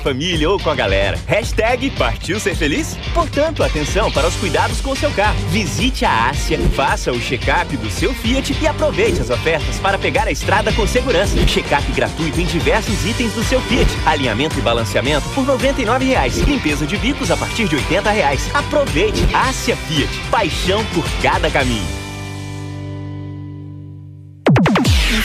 família ou com a galera. Hashtag partiu ser feliz? Portanto, atenção para os cuidados com o seu carro. Visite a Ásia, faça o check-up do seu Fiat e aproveite as ofertas para pegar a estrada com segurança. Check-up gratuito em diversos itens do seu Fiat. Alinhamento e balanceamento por R$ 99,00. Limpeza de bicos a partir de R$ 80,00. Aproveite Ásia Fiat. Paixão por cada caminho.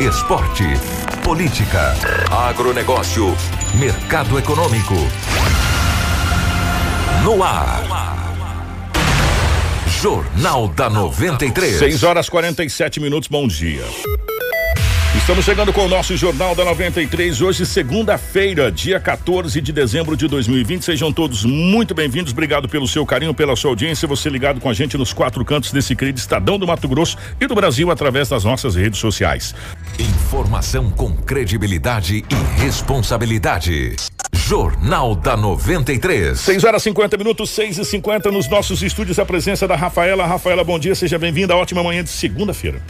Esporte. Política. Agronegócio. Mercado econômico. No ar. Jornal da 93. 6 horas 47 minutos, bom dia. Estamos chegando com o nosso Jornal da 93, hoje, segunda-feira, dia 14 de dezembro de 2020. Sejam todos muito bem-vindos. Obrigado pelo seu carinho, pela sua audiência. Você ligado com a gente nos quatro cantos desse querido Estadão do Mato Grosso e do Brasil através das nossas redes sociais. Informação com credibilidade e responsabilidade. Jornal da 93. 6 horas 50 minutos, 6 e 50 nos nossos estúdios. A presença da Rafaela. Rafaela, bom dia, seja bem-vinda. Ótima manhã de segunda-feira.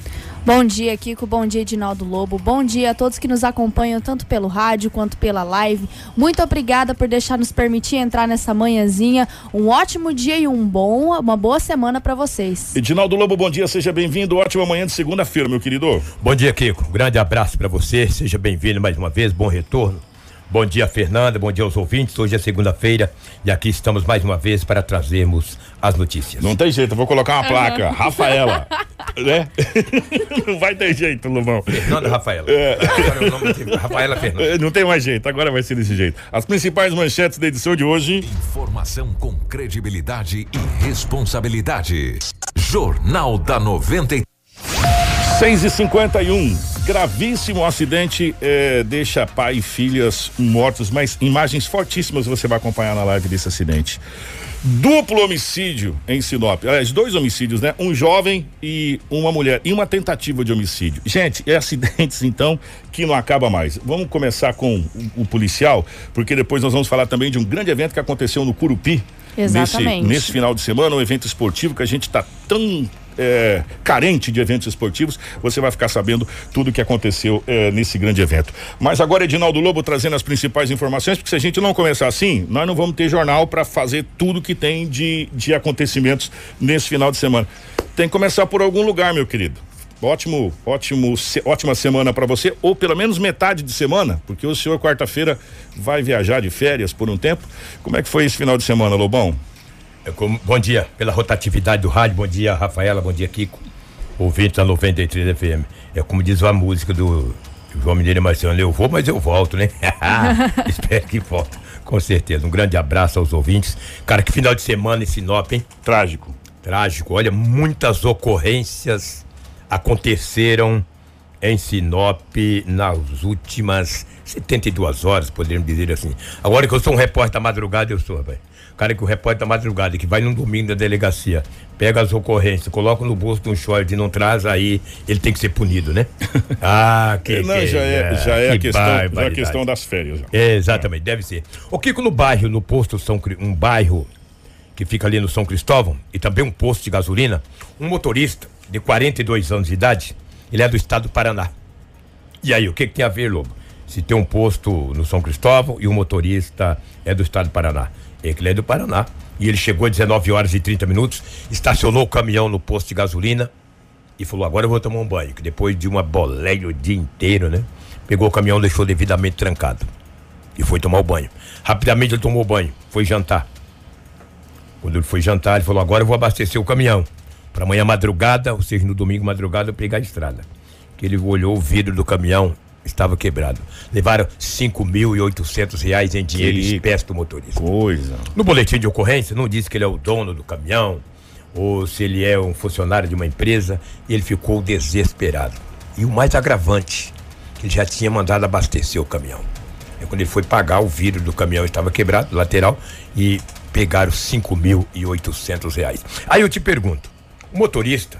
Bom dia, Kiko. Bom dia, Edinaldo Lobo. Bom dia a todos que nos acompanham, tanto pelo rádio quanto pela live. Muito obrigada por deixar nos permitir entrar nessa manhãzinha. Um ótimo dia e um bom, uma boa semana para vocês. Edinaldo Lobo, bom dia, seja bem-vindo. Ótima manhã de segunda-feira, meu querido. Bom dia, Kiko. Grande abraço para você. Seja bem-vindo mais uma vez. Bom retorno. Bom dia, Fernanda. Bom dia aos ouvintes. Hoje é segunda-feira e aqui estamos mais uma vez para trazermos as notícias. Não tem jeito, eu vou colocar uma placa. Rafaela. né? Não vai ter jeito, Lobão. Fernanda Rafaela. É. Agora o nome é Rafaela Fernanda. Não tem mais jeito, agora vai ser desse jeito. As principais manchetes da edição de hoje. Informação com credibilidade e responsabilidade. Jornal da 93. 6 e 51 Gravíssimo acidente eh, deixa pai e filhas mortos, mas imagens fortíssimas você vai acompanhar na live desse acidente. Duplo homicídio em Sinop. Aliás, dois homicídios, né? Um jovem e uma mulher. E uma tentativa de homicídio. Gente, é acidentes, então, que não acaba mais. Vamos começar com o, o policial, porque depois nós vamos falar também de um grande evento que aconteceu no Curupi. Exatamente. Nesse, nesse final de semana, um evento esportivo que a gente está tão é, carente de eventos esportivos, você vai ficar sabendo tudo o que aconteceu é, nesse grande evento. Mas agora, Edinaldo Lobo trazendo as principais informações, porque se a gente não começar assim, nós não vamos ter jornal para fazer tudo que tem de, de acontecimentos nesse final de semana. Tem que começar por algum lugar, meu querido. Ótimo, ótimo, se, ótima semana para você, ou pelo menos metade de semana, porque o senhor quarta-feira vai viajar de férias por um tempo. Como é que foi esse final de semana, Lobão? É como- bom dia pela rotatividade do rádio. Bom dia, Rafaela. Bom dia, Kiko. Ouvinte da 93 FM. É como diz a música do João Mineiro Marciano. Eu vou, mas eu volto, né? Espero que volte. Com certeza. Um grande abraço aos ouvintes. Cara, que final de semana em Sinop, hein? Trágico. Trágico. Olha, muitas ocorrências aconteceram em Sinop nas últimas 72 horas, poderíamos dizer assim. Agora que eu sou um repórter da madrugada, eu sou, rapaz. Cara que o repórter da madrugada, que vai num domingo da delegacia, pega as ocorrências, coloca no bolso de um short e não traz, aí ele tem que ser punido, né? Ah, que. não, que- já é, já é a que questão, já é a questão das férias. É, exatamente, deve ser. O Kiko, no bairro, no posto São um bairro que fica ali no São Cristóvão, e também um posto de gasolina, um motorista de 42 anos de idade, ele é do estado do Paraná. E aí, o que, que tem a ver, Lobo? Se tem um posto no São Cristóvão e o motorista é do estado do Paraná. É ele é do Paraná. E ele chegou às 19 horas e 30 minutos, estacionou o caminhão no posto de gasolina e falou: Agora eu vou tomar um banho. Que depois de uma boleia o dia inteiro, né? Pegou o caminhão, deixou devidamente trancado e foi tomar o banho. Rapidamente ele tomou o banho, foi jantar. Quando ele foi jantar, ele falou: Agora eu vou abastecer o caminhão. Para amanhã madrugada, ou seja, no domingo madrugada, eu pegar a estrada. Que ele olhou o vidro do caminhão, estava quebrado. Levaram 5.800 reais em dinheiro Que espécie do motorista. Coisa. No boletim de ocorrência, não diz que ele é o dono do caminhão ou se ele é um funcionário de uma empresa. E ele ficou desesperado. E o mais agravante, que ele já tinha mandado abastecer o caminhão. É quando ele foi pagar, o vidro do caminhão estava quebrado, lateral, e pegaram 5.800 reais. Aí eu te pergunto, o motorista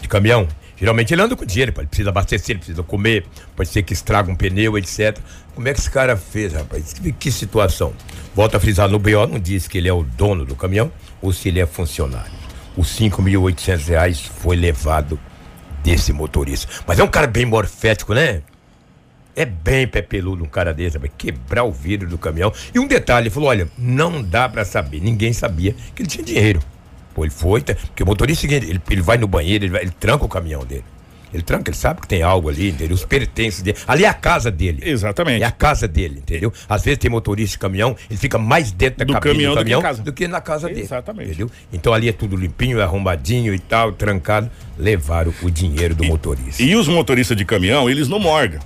de caminhão, geralmente ele anda com dinheiro, ele precisa abastecer, ele precisa comer, pode ser que estraga um pneu, etc. Como é que esse cara fez, rapaz? Que, situação? Volta a frisar, no BO não diz que ele é o dono do caminhão ou se ele é funcionário. Os 5.800 reais foi levado desse motorista. Mas é um cara bem morfético, né? É bem pé peludo um cara desse, vai quebrar o vidro do caminhão. E um detalhe, ele falou: olha, não dá pra saber, ninguém sabia que ele tinha dinheiro. Pô, ele foi, tá- porque o motorista é ele, ele vai no banheiro, ele, vai- ele tranca o caminhão dele. Ele tranca, ele sabe que tem algo ali, entendeu? Os pertences dele. Ali é a casa dele. Exatamente. É a casa dele, entendeu? Às vezes tem motorista de caminhão, ele fica mais dentro da Do cabine caminhão do do que caminhão casa. do que na casa dele. Exatamente. Entendeu? Então ali é tudo limpinho, arrumadinho e tal, trancado. Levaram o dinheiro do motorista. E os motoristas de caminhão, eles não morgam.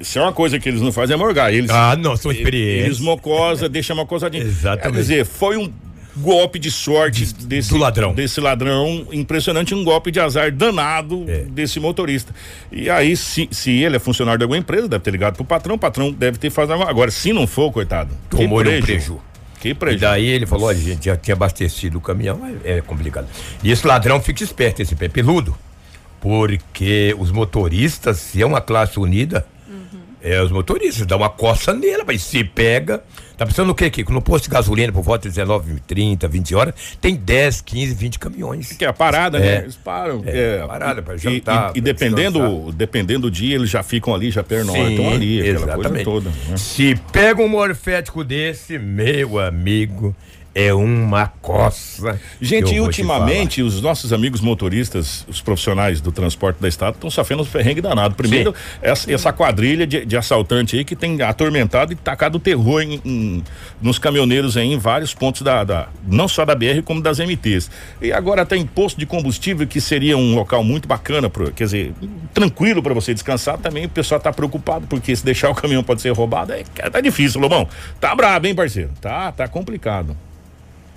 Se é uma coisa que eles não fazem é morgar. Eles, Ah, não, são experientes. eles mocosa, deixam uma cosadinha. Exatamente. Quer dizer, foi um golpe de sorte desse do ladrão. Desse ladrão impressionante, um golpe de azar danado É. desse motorista. E aí, se, se ele é funcionário de alguma empresa, deve ter ligado pro patrão, o patrão deve ter feito alguma- Agora, se não for, coitado, Tomou que um preju. preju. Que E prejuízo. daí ele falou, olha, gente, já tinha abastecido o caminhão, mas é complicado. E esse ladrão fica esperto, esse pé peludo, porque os motoristas, se é uma classe unida, é os motoristas, dá uma coça nele, mas se pega. Tá pensando no quê, Kiko? No posto de gasolina, por volta de 19, 30, 20 horas, tem 10, 15, 20 caminhões. Que é a parada, É. né? Eles param. É, parada pra jantar, E, e pra dependendo, descansar. dependendo do dia, eles já ficam ali, já pernoitam ali, aquela coisa exatamente. toda. né? Se pega um morfético desse, meu amigo, é uma coça. Gente, ultimamente os nossos amigos motoristas, os profissionais do transporte da estado, estão sofrendo um perrengue danado. Primeiro, essa, essa quadrilha de, de assaltante aí que tem atormentado e tacado terror em, em- nos caminhoneiros aí em vários pontos da, da- não só da BR como das MTs. E agora tem posto de combustível que seria um local muito bacana, pro, quer dizer, tranquilo para você descansar. Também o pessoal tá preocupado porque se deixar o caminhão pode ser roubado, é, tá difícil, Lobão. Tá brabo, hein, parceiro? Tá, tá complicado.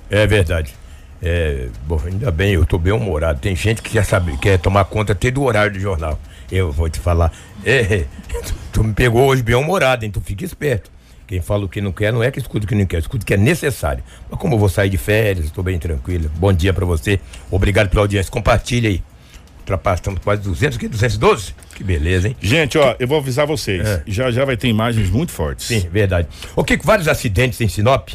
É verdade. É, bom, ainda bem, eu tô bem humorado. Tem gente que quer saber, quer tomar conta até do horário do jornal. Eu vou te falar. É, tu, tu me pegou hoje bem humorado, hein? Tu fica esperto. Quem fala o que não quer, não é que escuta o que não quer, escuta o que é necessário. Mas como eu vou sair de férias, estou bem tranquilo. Bom dia pra você. Obrigado pela audiência. Compartilha aí. Ultrapassamos quase 200, que 212? Que beleza, hein? Gente, ó, eu vou avisar vocês. É. Já já vai ter imagens muito fortes. Sim, verdade. O que vários acidentes em Sinop?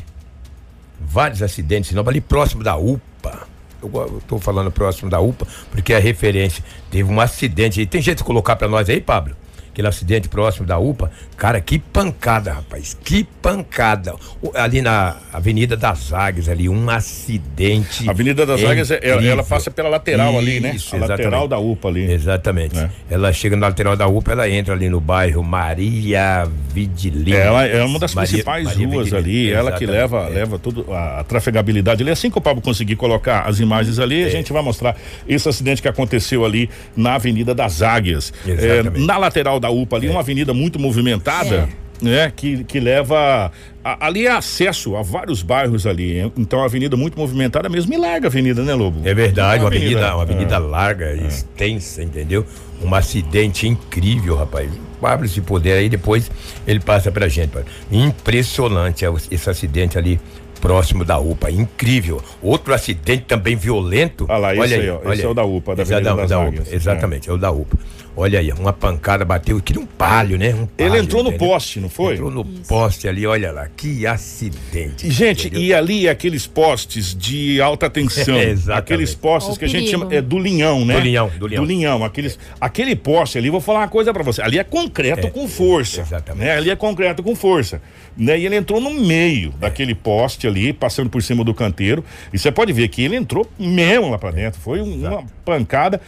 Vários acidentes em ali próximo da UPA. Eu, tô falando próximo da UPA, porque é referência. Teve um acidente aí. Tem jeito de colocar pra nós aí, Pablo? Aquele acidente próximo da UPA. Cara, que pancada, rapaz. Que pancada. Ali na Avenida das Águias, ali, um acidente. A Avenida das Águias, é- ela, ela passa pela lateral ali, né? Isso, A lateral exatamente. da UPA ali. Exatamente. É. Ela chega na lateral da UPA, ela entra ali no bairro Maria Vidilina. Ela é uma das Maria- principais Maria ruas ali, ela que Exatamente. leva, É. leva tudo a, a trafegabilidade ali. Assim que o Pablo conseguir colocar as imagens ali, a É. gente vai mostrar esse acidente que aconteceu ali na Avenida das Águias. Exatamente. É, na lateral da UPA ali, uma avenida muito movimentada. Né, que, que leva. a- ali é acesso a vários bairros ali. Então, a avenida muito movimentada mesmo. E larga a avenida, né, Lobo? É verdade, uma avenida, uma é. avenida larga, extensa, entendeu? Um acidente incrível, rapaz. Pablo, se puder, aí depois ele passa pra gente. Impressionante é, esse acidente ali próximo da UPA, incrível. Outro acidente também violento. Ah lá, esse olha aí, ó, olha esse é o da UPA, da Esse é Avenida da Águias. Exatamente, é. o da UPA. Olha aí, uma pancada bateu, queria um palho, né? Um Ele entrou no entendeu? poste, não foi? Entrou no poste ali, olha lá, que acidente. Gente, entendeu? e ali aqueles postes de alta tensão. Exatamente. aqueles postes que a gente chama é do linhão, né? Do linhão, do linhão. aqueles, aquele poste ali, vou falar uma coisa pra você. Ali é concreto É, com força. exatamente. Né? Ali é concreto com força. Né? E ele entrou no meio É. daquele poste ali, passando por cima do canteiro. E você pode ver que ele entrou mesmo lá pra dentro. Foi um- uma pancada.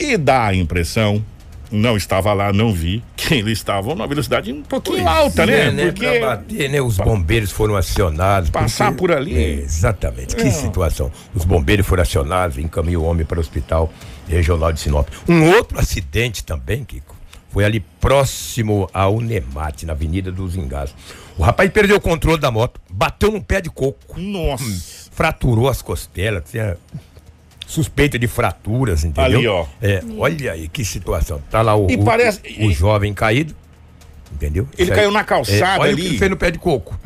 E dá a impressão. Não estava lá, não vi, que eles estavam numa velocidade um pouquinho alta, né? É, né? Porque Pra bater, né? Os bombeiros foram acionados. Passar por ali. É, exatamente. Que É. situação. Os bombeiros foram acionados, encaminhou o homem para o hospital regional de Sinop. Um outro acidente também, Kiko, foi ali próximo à Unemate, na Avenida dos Engás. O rapaz perdeu o controle da moto, bateu num pé de coco, Nossa. fraturou as costelas, tinha suspeita de fraturas, entendeu? Ali, ó. É, olha aí que situação. Tá lá o, E o- parece- o, o jovem caído Entendeu? Ele Isso aí- caiu na calçada É, olha o ali. que ele fez no pé de coco.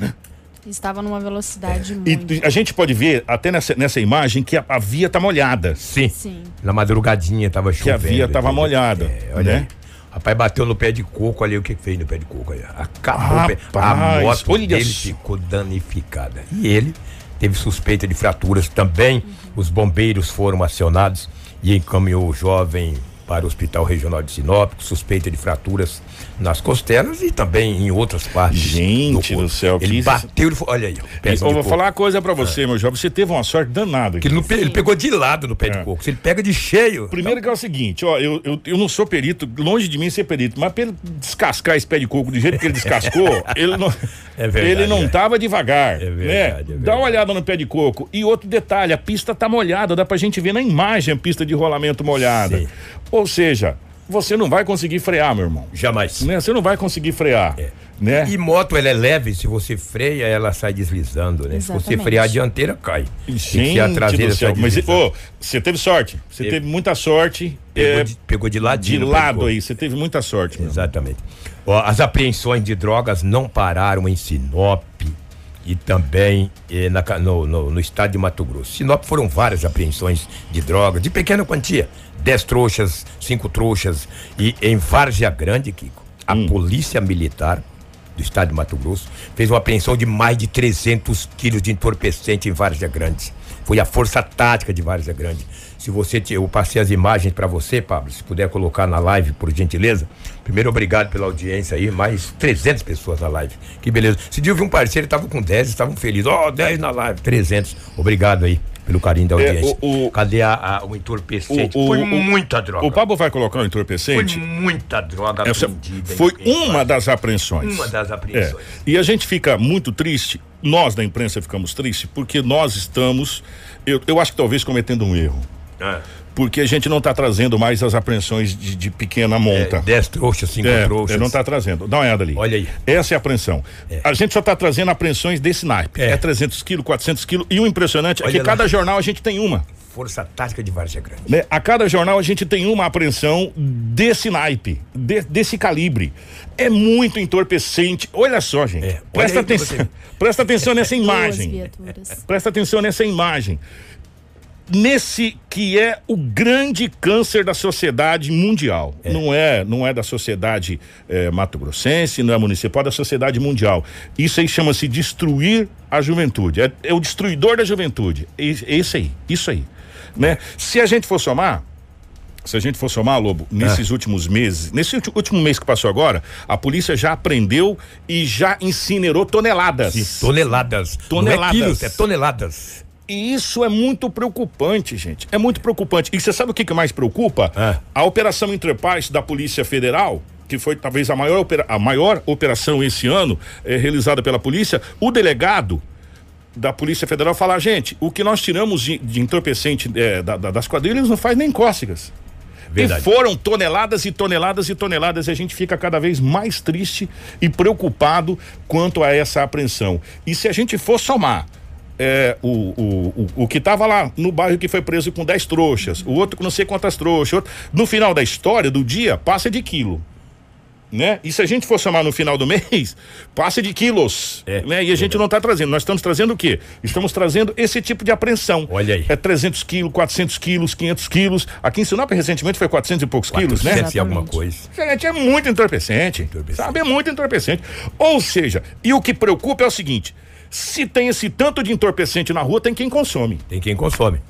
Estava numa velocidade E muito. a gente pode ver até nessa, nessa imagem que a, a via tá molhada. Sim. Sim. Na madrugadinha tava Que a chovendo. via tava entendeu? molhada, É, olha né? aí. Rapaz, bateu no pé de coco ali, o que fez no pé de coco aí? Acabou o pé. A Rapaz, moto olha dele ficou danificada. E ele teve suspeita de fraturas também. Os bombeiros foram acionados e encaminhou o jovem para o Hospital Regional de Sinop, suspeita de fraturas nas costelas e também em outras partes. Gente corpo. do céu, que Ele isso- bateu, ele foi, olha aí, eu de vou coco. falar uma coisa pra você, meu jovem. Você teve uma sorte danada. Que ele, pe- ele pegou de lado no pé de É. coco. Se ele pega de cheio. Primeiro que é o seguinte, ó, eu, eu, eu não sou perito, longe de mim ser perito, mas pra ele descascar esse pé de coco do jeito que ele descascou, ele não, É verdade, ele não é. tava devagar, É né? verdade, é Dá verdade. uma olhada no pé de coco. E outro detalhe, a pista tá molhada, dá pra gente ver na imagem a pista de rolamento molhada. Sim. Ou seja, você não vai conseguir frear, meu irmão. Jamais. Né? Você não vai conseguir frear, né? E moto, ela é leve, se você freia, ela sai deslizando, né? Se você Exatamente. frear a dianteira, cai. Ser a traseira do céu, mas você teve sorte, você Teve. teve muita sorte. pegou, é, de, pegou de de ladinho. no lado pescoço. aí, você teve muita sorte. meu. Exatamente. Ó, as apreensões de drogas não pararam em Sinop e também eh, na no, no- no estado de Mato Grosso. Sinop foram várias apreensões de drogas, de pequena quantia. Dez trouxas, cinco trouxas. E em Várzea Grande, Kiko, a Hum. polícia militar do estado de Mato Grosso fez uma apreensão de mais de 300 quilos de entorpecente em Várzea Grande. Foi a força tática de Várzea Grande. Se você, te- eu passei as imagens para você, Pablo, se puder colocar na live, por gentileza. Primeiro, obrigado pela audiência aí, mais 300 pessoas na live. Que beleza. Esse dia eu vi um parceiro, estava com 10, estavam felizes. Ó, 10 na live, 300. Obrigado aí pelo carinho da É, audiência. o- o- Cadê a, a- o entorpecente? O- o- Foi o- muita droga. O Pablo vai colocar o Foi entorpecente. muita droga Essa apreendida. foi em uma das apreensões. Uma das É. apreensões. E a gente fica muito triste, nós da imprensa ficamos tristes, porque nós estamos, eu, eu acho que talvez cometendo um erro. É. Porque a gente não está trazendo mais as apreensões de, de pequena monta. É, 10 trouxas, 5 É, trouxas. é, não está trazendo. Dá uma olhada ali. Olha aí. Essa é a apreensão. A gente só está trazendo apreensões desse naipe. É. É, 300 quilos, 400 quilos. E o impressionante é Olha que lá. cada jornal a gente tem uma. Força tática de Várzea Grande. né? A cada jornal a gente tem uma apreensão desse naipe, de- desse calibre. É muito entorpecente. Olha só, gente. É, olha Presta atenção. Presta atenção nessa imagem. Presta atenção nessa imagem. Nesse que é o grande câncer da sociedade mundial. Não é, não é da sociedade eh, mato-grossense, não é municipal, é da sociedade mundial. Isso aí chama-se destruir a juventude. É, é o destruidor da juventude. É, é isso aí, isso aí. Né? Se a gente for somar, se a gente for somar, Lobo, nesses últimos meses, nesse último mês que passou agora, a polícia já apreendeu e já incinerou toneladas. Toneladas. Toneladas. Não é quilos, é toneladas. E isso é muito preocupante, gente. É muito preocupante. E você sabe o que, que mais preocupa? É. A Operação Interpaz da Polícia Federal, que foi talvez a maior, opera- a maior operação esse ano eh, realizada pela polícia, o delegado da Polícia Federal fala, gente, o que nós tiramos de, de entorpecente eh, da- da- das quadrilhas não faz nem cócegas. Verdade. E foram toneladas e toneladas e toneladas e a gente fica cada vez mais triste e preocupado quanto a essa apreensão. E se a gente for somar é, o, o, o, o que estava lá no bairro que foi preso com 10 trouxas, o outro com não sei quantas trouxas, outro- no final da história, do dia, passa de quilo. Né? E se a gente for somar no final do mês, passa de quilos. É, né? E a gente não está trazendo. Nós estamos trazendo o quê? Estamos trazendo esse tipo de apreensão. Olha aí. É 300 quilos, 400 quilos, 500 quilos. Aqui em Sinop, recentemente, foi 400 e poucos quilos, né? 400 e alguma coisa. Gente, é muito entorpecente, Entorpecente. Sabe? É muito entorpecente. Ou seja, e o que preocupa é o seguinte: se tem esse tanto de entorpecente na rua, tem quem consome. Tem quem consome.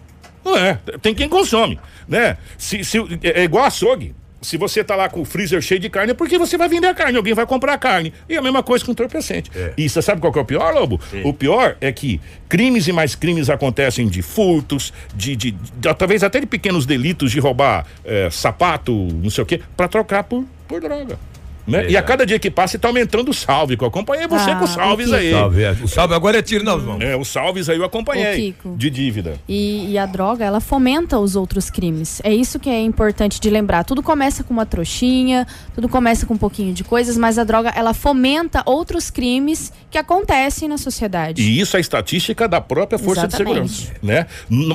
É, tem quem consome, né? Se, se, é é igual açougue. Se você tá lá com o freezer cheio de carne, é porque você vai vender a carne, alguém vai comprar a carne. E a mesma coisa com entorpecente. É. E você sabe qual que é o pior, Lobo? O pior é que crimes e mais crimes acontecem de furtos, de, de, de- talvez até de pequenos delitos de roubar eh, sapato, não sei o quê, pra trocar por, por droga. Né? E a cada dia que passa tá aumentando o salve, que eu acompanhei você Ah, com os salves o aí. Salve, é. O salve agora é tiro nas mãos. É, os salves aí eu acompanhei. De dívida. E, e a droga, ela fomenta os outros crimes. É isso que é importante de lembrar. Tudo começa com uma trouxinha, tudo começa com um pouquinho de coisas, mas a droga, ela fomenta outros crimes que acontecem na sociedade. E isso é estatística da própria Força Exatamente. de Segurança. Né?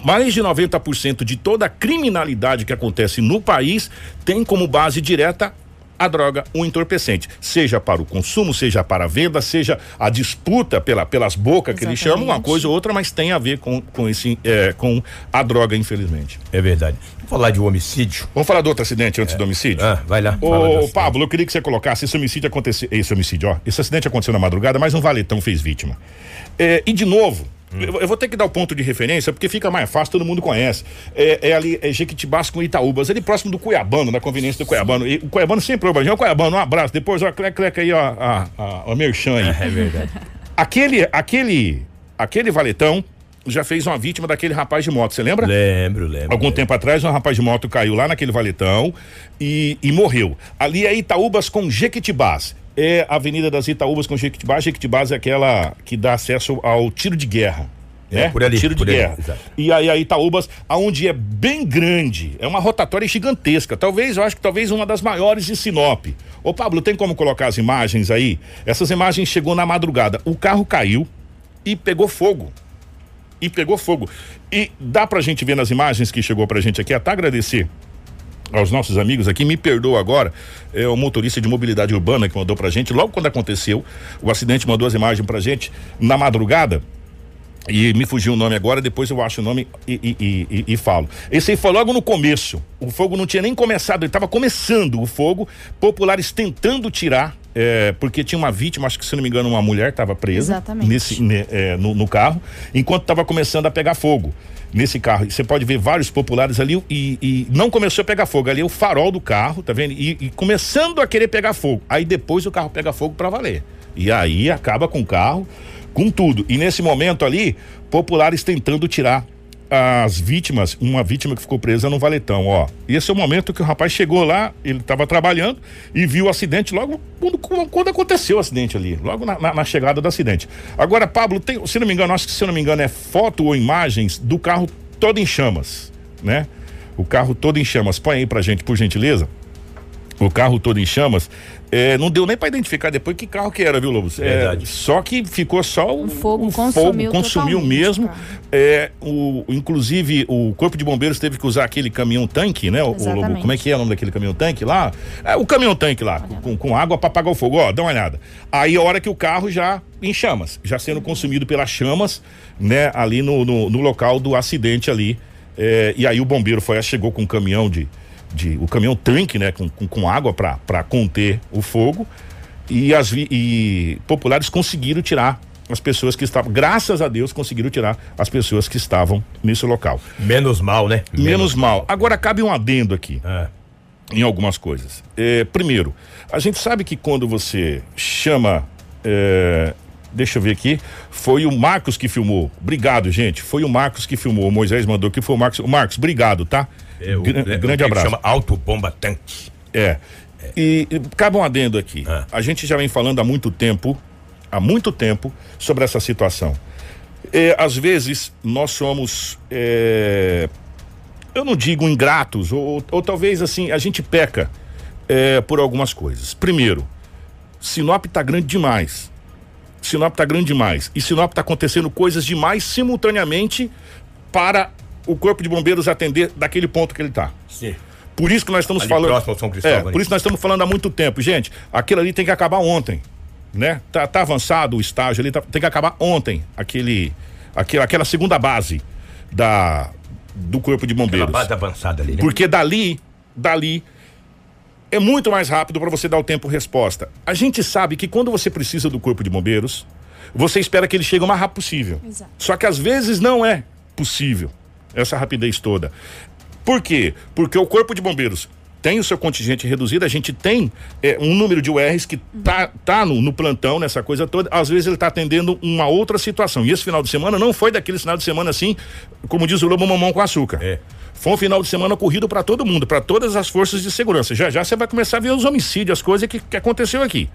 Mais de 90% de toda a criminalidade que acontece no país tem como base direta a droga, um entorpecente, seja para o consumo, seja para a venda, seja a disputa pela, pelas bocas que eles chamam, uma coisa ou outra, mas tem a ver com, com, esse, é, com a droga, infelizmente. É verdade. Vamos falar de um homicídio. Vamos falar do outro acidente antes do homicídio? Ah, vai lá. Ô. Pablo, eu queria que você colocasse esse homicídio aconteceu. Esse homicídio, ó. Esse acidente aconteceu na madrugada, mas um valetão fez vítima. É, e de novo. Eu, eu vou ter que dar o ponto de referência, porque fica mais fácil, todo mundo conhece. É, é ali, é Jequitibás com Itaúbas, ali próximo do Cuiabano, na conveniência do Cuiabano. E o Cuiabano sempre ouve, o Cuiabano, um abraço. Depois, ó, cleca, cleca aí, ó, a, a, a Merchan aí. É verdade. Aquele, aquele, aquele valetão já fez uma vítima daquele rapaz de moto, você lembra? Lembro, lembro. Algum lembro. tempo atrás, um rapaz de moto caiu lá naquele valetão e, e morreu. Ali é Itaúbas com Jequitibás. É a Avenida das Itaúbas com Jequitibás. Jequitibás é aquela que dá acesso ao tiro de guerra. É, né? por ali, Tiro de por ali, guerra. exato. E aí a Itaúbas, aonde é bem grande, é uma rotatória gigantesca. Talvez, eu acho que talvez uma das maiores de Sinop. Ô Pablo, tem como colocar as imagens aí? Essas imagens chegou na madrugada. O carro caiu e pegou fogo e pegou fogo. E dá pra gente ver nas imagens que chegou pra gente aqui, até agradecer aos nossos amigos aqui, me perdoa agora, é o motorista de mobilidade urbana que mandou pra gente, logo quando aconteceu, o acidente mandou as imagens pra gente na madrugada. E me fugiu o nome agora, depois eu acho o nome e, e- e- e- falo. Esse aí foi logo no começo. O fogo não tinha nem começado, ele estava começando o fogo. Populares tentando tirar, é, porque tinha uma vítima, acho que se não me engano, uma mulher estava presa nesse, ne- é, no, no carro, enquanto estava começando a pegar fogo nesse carro. Você pode ver vários populares ali e, e não começou a pegar fogo. Ali é o farol do carro, tá vendo? E, e começando a querer pegar fogo. Aí depois o carro pega fogo para valer. E aí acaba com o carro, com tudo. E nesse momento ali, populares tentando tirar as vítimas, uma vítima que ficou presa no valetão, ó. Esse é o momento que o rapaz chegou lá, ele estava trabalhando e viu o acidente logo quando, quando aconteceu o acidente ali, logo na, na- na chegada do acidente. Agora, Pablo, tem, se não me engano, acho que se não me engano é foto ou imagens do carro todo em chamas, né? O carro todo em chamas. Põe aí pra gente, por gentileza. O carro todo em chamas. É, não deu nem pra identificar depois que carro que era, viu, Lobos? É, Verdade. só que ficou só o, O fogo o consumiu consumiu totalmente mesmo. É, o, inclusive, o Corpo de Bombeiros teve que usar aquele caminhão tanque, né? O, o Lobo, como é que é o nome daquele caminhão tanque lá? É, o caminhão tanque lá, com, com água para apagar o fogo. Ó, dá uma olhada. Aí a hora que o carro já em chamas, já sendo consumido pelas chamas, né? Ali no, no, no local do acidente ali. É, e aí o bombeiro foi, chegou com um caminhão de, de o caminhão tanque, né? Com, com, com água para conter o fogo. E as vi- e populares conseguiram tirar as pessoas que estavam, graças a Deus, conseguiram tirar as pessoas que estavam nesse local. Menos mal, né? Menos mal. Agora cabe um adendo aqui Ah, em algumas coisas. É, primeiro, a gente sabe que quando você chama. é, deixa eu ver aqui. Foi o Marcos que filmou. Obrigado, gente. Foi o Marcos que filmou. O Moisés mandou que foi o Marcos. O Marcos, obrigado, tá? É, o, Gra- é, o grande abraço. chama autobomba tanque. É. E, e cabe um adendo aqui. Ah. A gente já vem falando há muito tempo, há muito tempo, sobre essa situação. É, às vezes nós somos, é, eu não digo ingratos, ou, ou talvez assim, a gente peca é, por algumas coisas. Primeiro, Sinop tá grande demais. Sinop tá grande demais. E Sinop tá acontecendo coisas demais simultaneamente para o Corpo de Bombeiros atender daquele ponto que ele tá. Sim. Por isso que nós estamos Ali falando. próximo ao São Cristóvão, É, por isso nós estamos falando há muito tempo. Gente, aquilo ali tem que acabar ontem. Né? Tá, tá avançado o estágio ali, tá- tem que acabar ontem. Aquele, aquele, aquela segunda base da, do Corpo de Aquela Bombeiros. base avançada ali, né? Porque dali, dali, é muito mais rápido para você dar o tempo resposta. A gente sabe que quando você precisa do Corpo de Bombeiros, você espera que ele chegue o mais rápido possível. Exato. Só que às vezes não é possível essa rapidez toda. Por quê? Porque o Corpo de Bombeiros tem o seu contingente reduzido, a gente tem é, um número de URs que tá, tá no, no plantão, nessa coisa toda. Às vezes ele tá atendendo uma outra situação. E esse final de semana não foi daquele final de semana assim, como diz o Lobo Mamão com açúcar. É. Foi um final de semana corrido para todo mundo, para todas as forças de segurança. Já já você vai começar a ver os homicídios, as coisas que, que aconteceu aqui.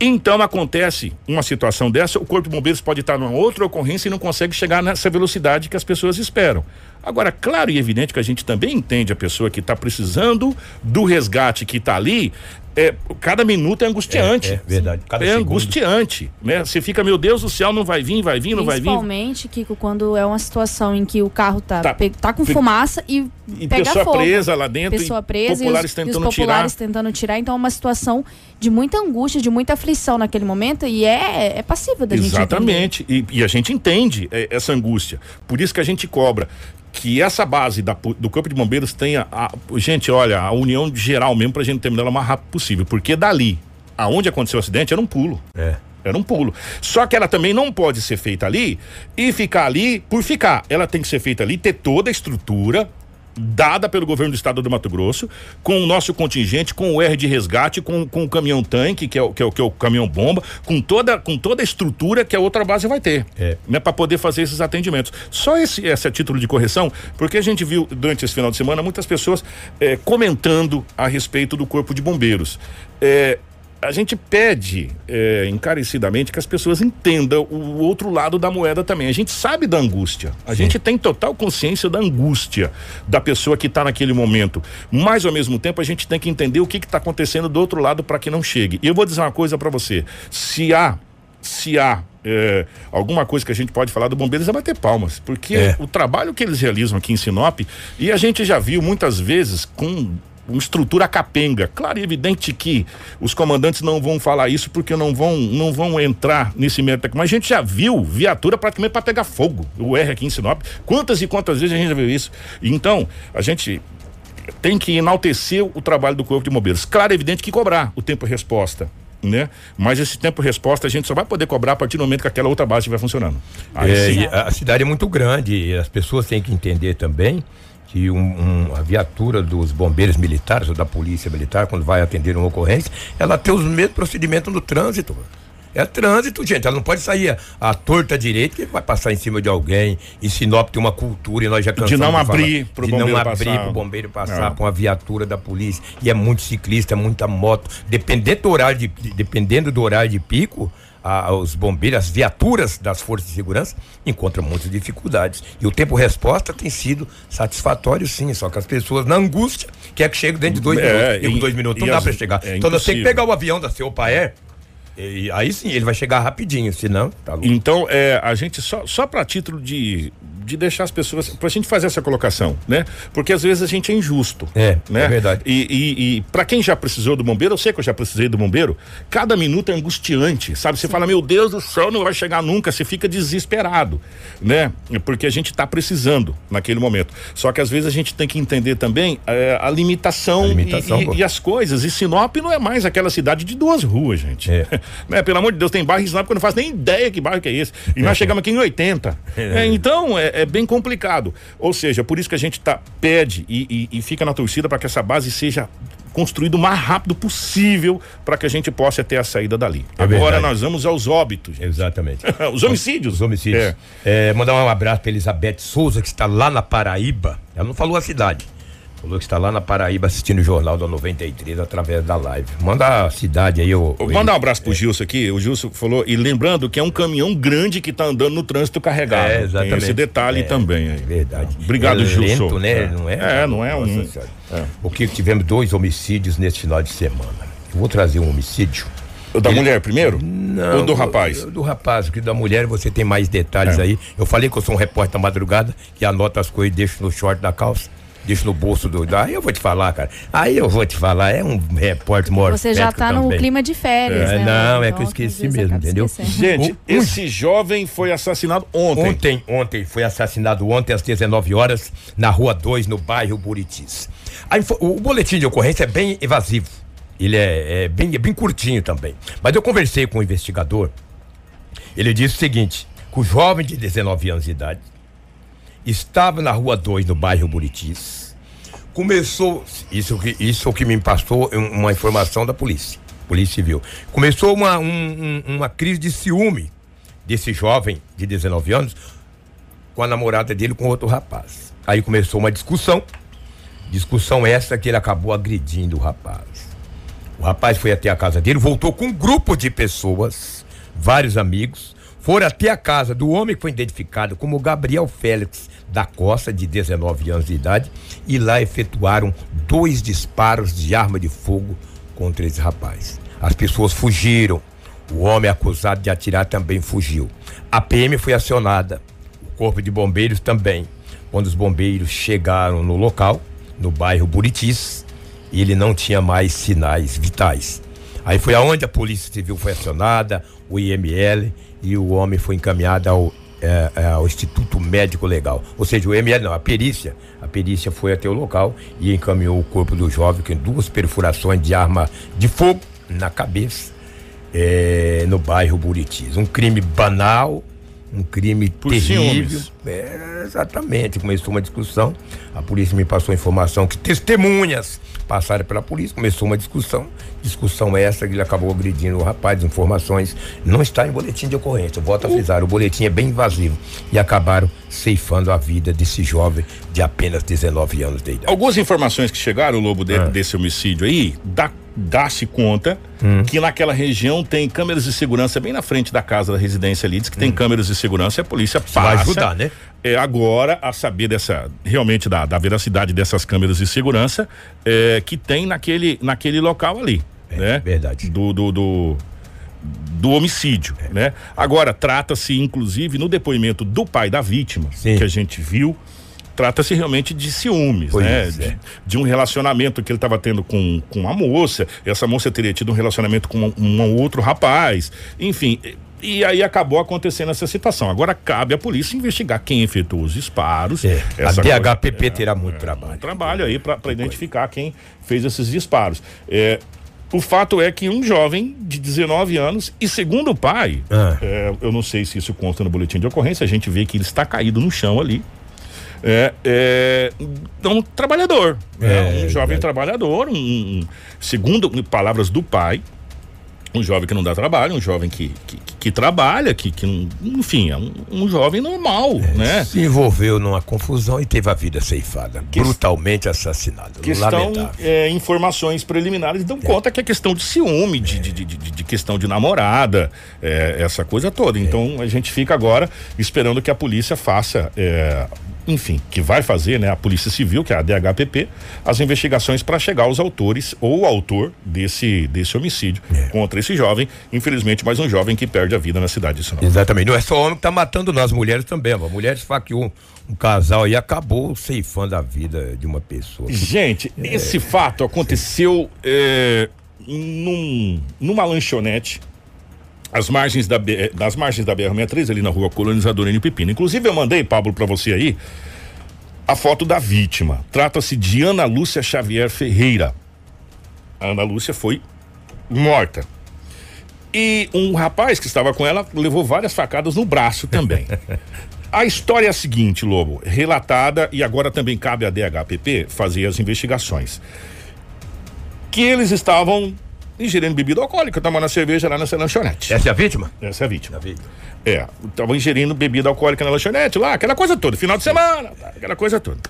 Então acontece uma situação dessa, o Corpo de Bombeiros pode estar numa outra ocorrência e não consegue chegar nessa velocidade que as pessoas esperam. Agora, claro e evidente que a gente também entende a pessoa que está precisando do resgate que está ali, é, cada minuto é angustiante. É, é verdade. Cada é segundo. angustiante, né? Você fica, meu Deus do céu, não vai vir, vai vir, não vai vir. Principalmente, Kiko, quando é uma situação em que o carro tá, Tá. pe- tá, com fumaça e, E pega pessoa fogo. presa lá dentro, Pessoa e presa populares e os, e os tentando populares tentando tirar. Então é uma situação de muita angústia, de muita aflição naquele momento e é, é passível da gente entender. Exatamente. E, e a gente entende é, essa angústia. Por isso que a gente cobra que essa base da do Corpo de Bombeiros tenha. A, gente, olha, a união geral mesmo pra gente terminar ela o mais rápido possível. Porque dali, aonde aconteceu o acidente, era um pulo. É. Era um pulo. Só que ela também não pode ser feita ali e ficar ali por ficar. Ela tem que ser feita ali, ter toda a estrutura dada pelo governo do estado do Mato Grosso, com o nosso contingente, com o R de resgate, com, com o caminhão tanque, que é o, que é o, que é o caminhão bomba, com toda, com toda a estrutura que a outra base vai ter, É. né, para poder fazer esses atendimentos. Só esse, esse é título de correção, porque a gente viu durante esse final de semana muitas pessoas eh, comentando a respeito do corpo de bombeiros. Eh, a gente pede eh, encarecidamente que as pessoas entendam o outro lado da moeda também. A gente sabe da angústia. A gente tem total consciência da angústia da pessoa que está naquele momento. Mas, ao mesmo tempo, a gente tem que entender o que está acontecendo do outro lado para que não chegue. E eu vou dizer uma coisa para você. Se há se há eh, alguma coisa que a gente pode falar do Bombeiros é bater palmas, porque É. o trabalho que eles realizam aqui em Sinop, e a gente já viu muitas vezes com uma estrutura capenga. Claro e evidente que os comandantes não vão falar isso porque não vão não vão entrar nesse mérito aqui, mas a gente já viu viatura praticamente para pegar fogo, o R aqui em Sinop. Quantas e quantas vezes a gente já viu isso? Então, a gente tem que enaltecer o trabalho do Corpo de Bombeiros. Claro, é evidente que cobrar o tempo resposta, né? Mas esse tempo resposta a gente só vai poder cobrar a partir do momento que aquela outra base estiver funcionando. É, e a cidade é muito grande e as pessoas têm que entender também que um, um- a viatura dos bombeiros militares ou da polícia militar, quando vai atender uma ocorrência, ela tem os mesmos procedimentos no trânsito. É trânsito, gente. Ela não pode sair a, a torta direita que vai passar em cima de alguém. Em Sinop tem uma cultura e nós já cansamos não falar, abrir pro de não bombeiro abrir passar. pro bombeiro passar É. com a viatura da polícia. E é muito ciclista, é muita moto. Dependendo do horário de, de- dependendo do horário de pico, a- os bombeiros, as viaturas das forças de segurança encontram muitas dificuldades. E o tempo resposta tem sido satisfatório, sim. Só que as pessoas, na angústia, quer que chegue dentro de dois É, minutos. E dois minutos não dá para chegar. é então nós temos que pegar o avião da seu Paer. E aí sim, ele vai chegar rapidinho, senão tá. Então, é, a gente só, só para título de, de deixar as pessoas. Pra gente fazer essa colocação, né? Porque às vezes a gente é injusto. É, né? é verdade. E, e, e para quem já precisou do bombeiro, eu sei que eu já precisei do bombeiro, cada minuto é angustiante, sabe? Você fala, meu Deus do céu, não vai chegar nunca, você fica desesperado, né? Porque a gente tá precisando naquele momento. Só que às vezes a gente tem que entender também é, a limitação, A limitação, e- e, e as coisas. E Sinop não é mais aquela cidade de duas ruas, gente. É. né? Pelo amor de Deus, tem bairro em Sinop que eu não faço nem ideia que bairro que é esse. E nós chegamos aqui em 80. É, então, é, é bem complicado. Ou seja, por isso que a gente tá, pede e, e- e fica na torcida para que essa base seja construída o mais rápido possível para que a gente possa ter a saída dali. É Agora verdade. nós vamos aos óbitos. gente. Exatamente. Os homicídios. Os homicídios. É. É, mandar um abraço para Elizabeth Souza, que está lá na Paraíba. Ela não falou a cidade. Falou que está lá na Paraíba assistindo o Jornal da 93 através da live. Manda a cidade aí, ô. Ô mandar um abraço pro Gilson aqui. O Gilson falou, e lembrando que é um caminhão grande que tá andando no trânsito carregado. É, Tem exatamente. esse detalhe É, também aí. Verdade. Obrigado, é Gilson. Lento, né? É. Não é? É, não é um- Nossa é. O que tivemos dois homicídios nesse final de semana. Eu vou trazer um homicídio. O da Ele- mulher primeiro? Não, Ou do rapaz? Do, do rapaz, que da mulher você tem mais detalhes É. aí. Eu falei que eu sou um repórter da madrugada, que anota as coisas e deixa no short da calça. Deixa no bolso do. Aí eu vou te falar, cara. Aí eu vou te falar, é um repórter maior. Você já tá no clima de férias, É, né? não, é que eu esqueci mesmo, entendeu? esquecendo. Gente, Um- esse jovem foi assassinado ontem. Ontem, ontem, foi assassinado ontem às 19 horas na Rua 2, no bairro Buritis. A info- o, boletim de ocorrência é bem evasivo. Ele é, é bem, é bem curtinho também. Mas eu conversei com o investigador. Ele disse o seguinte: que o jovem de 19 anos de idade estava na Rua 2, no bairro Buritis. Começou. Isso, que- isso é que me passou um- uma informação da polícia. Polícia Civil. Começou uma, um- um- uma crise de ciúme desse jovem de 19 anos com a namorada dele com outro rapaz. Aí começou uma discussão. Discussão essa que ele acabou agredindo o rapaz. O rapaz foi até a casa dele, voltou com um grupo de pessoas, vários amigos, foram até a casa do homem que foi identificado como Gabriel Félix da Costa, de 19 anos de idade, e lá efetuaram dois disparos de arma de fogo contra esse rapaz. As pessoas fugiram. O homem acusado de atirar também fugiu. A PM foi acionada. O corpo de bombeiros também. Quando os bombeiros chegaram no local, no bairro Buritis, ele não tinha mais sinais vitais. Aí foi aonde a Polícia Civil foi acionada, o IML, e o homem foi encaminhado ao, é, é, ao Instituto Médico Legal. Ou seja, o IML não, a perícia. A perícia foi até o local e encaminhou o corpo do jovem com duas perfurações de arma de fogo na cabeça, é, no bairro Buritis. Um crime banal, um crime Por terrível. ciúmes. É, exatamente. Começou uma discussão. A polícia me passou a informação que testemunhas passaram pela polícia. Começou uma discussão. Discussão essa que ele acabou agredindo o rapaz. Informações não está em boletim de ocorrência. Volto a frisar. O boletim é bem invasivo. E acabaram ceifando a vida desse jovem de apenas 19 anos de idade. Algumas informações que chegaram, Lobo, de- desse homicídio aí, dá- dá-se conta que naquela região tem câmeras de segurança bem na frente da casa da residência ali. Diz que tem câmeras de segurança e a polícia passa. vai ajudar, né? É, agora a saber dessa, realmente da, da veracidade dessas câmeras de segurança é, que tem naquele, naquele local ali. né? verdade. Do, do, do, do homicídio, né? Agora, trata-se, inclusive, no depoimento do pai da vítima, Sim. que a gente viu, trata-se realmente de ciúmes, Pois né? é. De, de um relacionamento que ele estava tendo com, com uma moça, essa moça teria tido um relacionamento com um, um outro rapaz, enfim. e- aí acabou acontecendo essa situação. Agora cabe à polícia investigar quem efetuou os disparos. É, a DHPP coisa- terá muito um trabalho. trabalho aí para identificar quem fez esses disparos. É, o fato é que um jovem de 19 anos, e segundo o pai, Ah. é, eu não sei se isso consta no boletim de ocorrência, a gente vê que ele está caído no chão ali. É, é um trabalhador, né? É, um jovem é. trabalhador, um, um- segundo palavras do pai, um jovem que não dá trabalho, um jovem que, que, que trabalha, que, que enfim, é um, um jovem normal, né? Se envolveu numa confusão e teve a vida ceifada, Que- brutalmente assassinado. questão Lamentável. é, informações preliminares dão conta que é questão de ciúme, de, de, de, de- questão de namorada, é, essa coisa toda. Então a gente fica agora esperando que a polícia faça, é, enfim, que vai fazer, né, a Polícia Civil, que é a DHPP, as investigações para chegar aos autores ou o autor desse, desse homicídio contra esse jovem. Infelizmente, mais um jovem que perde a vida na cidade de Sinop. Exatamente. Não é só homem que tá matando nós, mulheres também. A mulher esfaqueou um, um casal e acabou ceifando a vida de uma pessoa. Gente, esse fato aconteceu é, num- numa lanchonete às margens da, B- das margens da BR-63, ali na rua Colonizador N. Pepino. Inclusive, eu mandei, Pablo, para você aí, a foto da vítima. Trata-se de Ana Lúcia Xavier Ferreira. A Ana Lúcia foi morta. E um rapaz que estava com ela levou várias facadas no braço também. A história é a seguinte, Lobo, relatada e agora também cabe à DHPP fazer as investigações. Que eles estavam ingerindo bebida alcoólica, tomando a cerveja lá nessa lanchonete. Essa é a vítima? Essa é a vítima. A vítima. É, estavam ingerindo bebida alcoólica na lanchonete lá, aquela coisa toda, final de semana, tá, aquela coisa toda.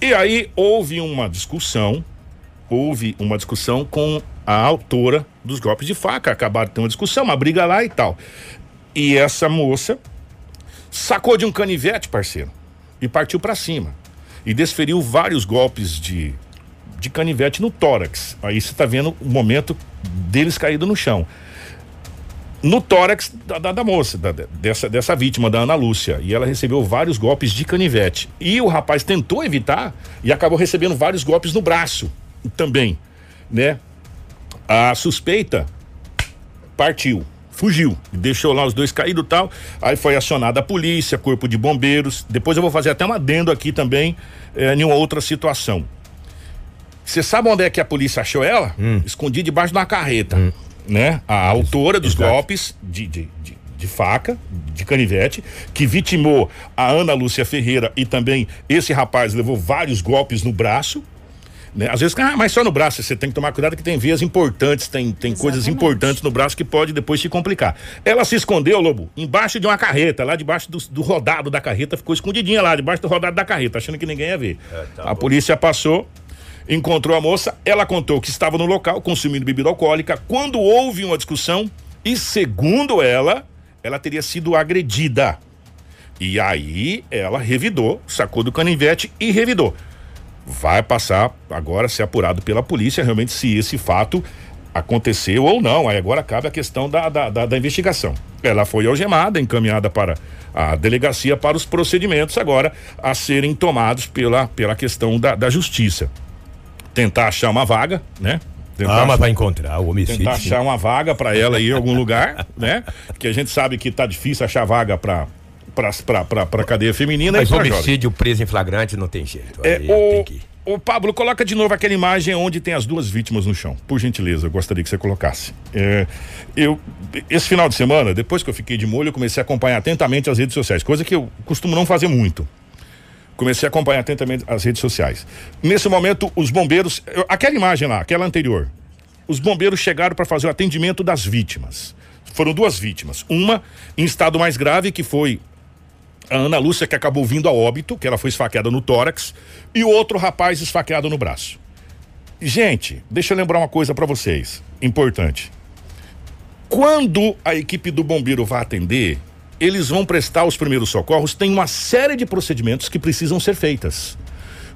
E aí houve uma discussão, houve uma discussão com a autora dos golpes de faca, acabaram de ter uma discussão, uma briga lá e tal. E essa moça sacou de um canivete, parceiro, e partiu pra cima. E desferiu vários golpes de, de canivete no tórax. Aí você tá vendo o momento deles caído no chão no tórax da, da- da moça, da- dessa, dessa vítima, da Ana Lúcia. E ela recebeu vários golpes de canivete. E o rapaz tentou evitar e acabou recebendo vários golpes no braço também, né? A suspeita partiu, fugiu, deixou lá os dois caídos e tal. Aí foi acionada a polícia, corpo de bombeiros. Depois eu vou fazer até um adendo aqui também, eh, em uma outra situação. Você sabe onde é que a polícia achou ela? Escondida debaixo de uma carreta. Né? A autora dos Exato. golpes de, de, de, de faca, de canivete, que vitimou a Ana Lúcia Ferreira e também esse rapaz levou vários golpes no braço. Né? Às vezes, ah, mas só no braço, você tem que tomar cuidado que tem veias importantes, tem, tem coisas importantes no braço que pode depois te complicar. Ela se escondeu, Lobo, embaixo de uma carreta, lá debaixo do, do rodado da carreta, ficou escondidinha lá, debaixo do rodado da carreta, achando que ninguém ia ver. a polícia passou, encontrou a moça, ela contou que estava no local consumindo bebida alcoólica quando houve uma discussão e, segundo ela, ela teria sido agredida. E aí ela revidou, sacou do canivete e revidou. Vai passar agora ser apurado pela polícia realmente se esse fato aconteceu ou não. Aí agora cabe a questão da, da, da, da investigação. Ela foi algemada, encaminhada para a delegacia para os procedimentos agora a serem tomados pela, pela questão da, da justiça. Tentar achar uma vaga, né? Tentar Ah, mas vai encontrar o homicídio. tentar achar uma vaga para ela ir em algum lugar, né? Porque a gente sabe que tá difícil achar vaga para para cadeia feminina Mas e pra jovem. homicídio preso em flagrante não tem jeito. É, Aí o, que o Pablo, coloca de novo aquela imagem onde tem as duas vítimas no chão. Por gentileza, eu gostaria que você colocasse. É, eu, esse final de semana, depois que eu fiquei de molho, eu comecei a acompanhar atentamente as redes sociais, coisa que eu costumo não fazer muito. Comecei a acompanhar atentamente as redes sociais. Nesse momento, os bombeiros. Aquela imagem lá, aquela anterior. Os bombeiros chegaram para fazer o atendimento das vítimas. Foram duas vítimas. Uma em estado mais grave, que foi a Ana Lúcia, que acabou vindo a óbito, que ela foi esfaqueada no tórax, e o outro rapaz esfaqueado no braço. Gente, deixa eu lembrar uma coisa para vocês, importante. Quando a equipe do bombeiro vai atender, eles vão prestar os primeiros socorros, tem uma série de procedimentos que precisam ser feitas.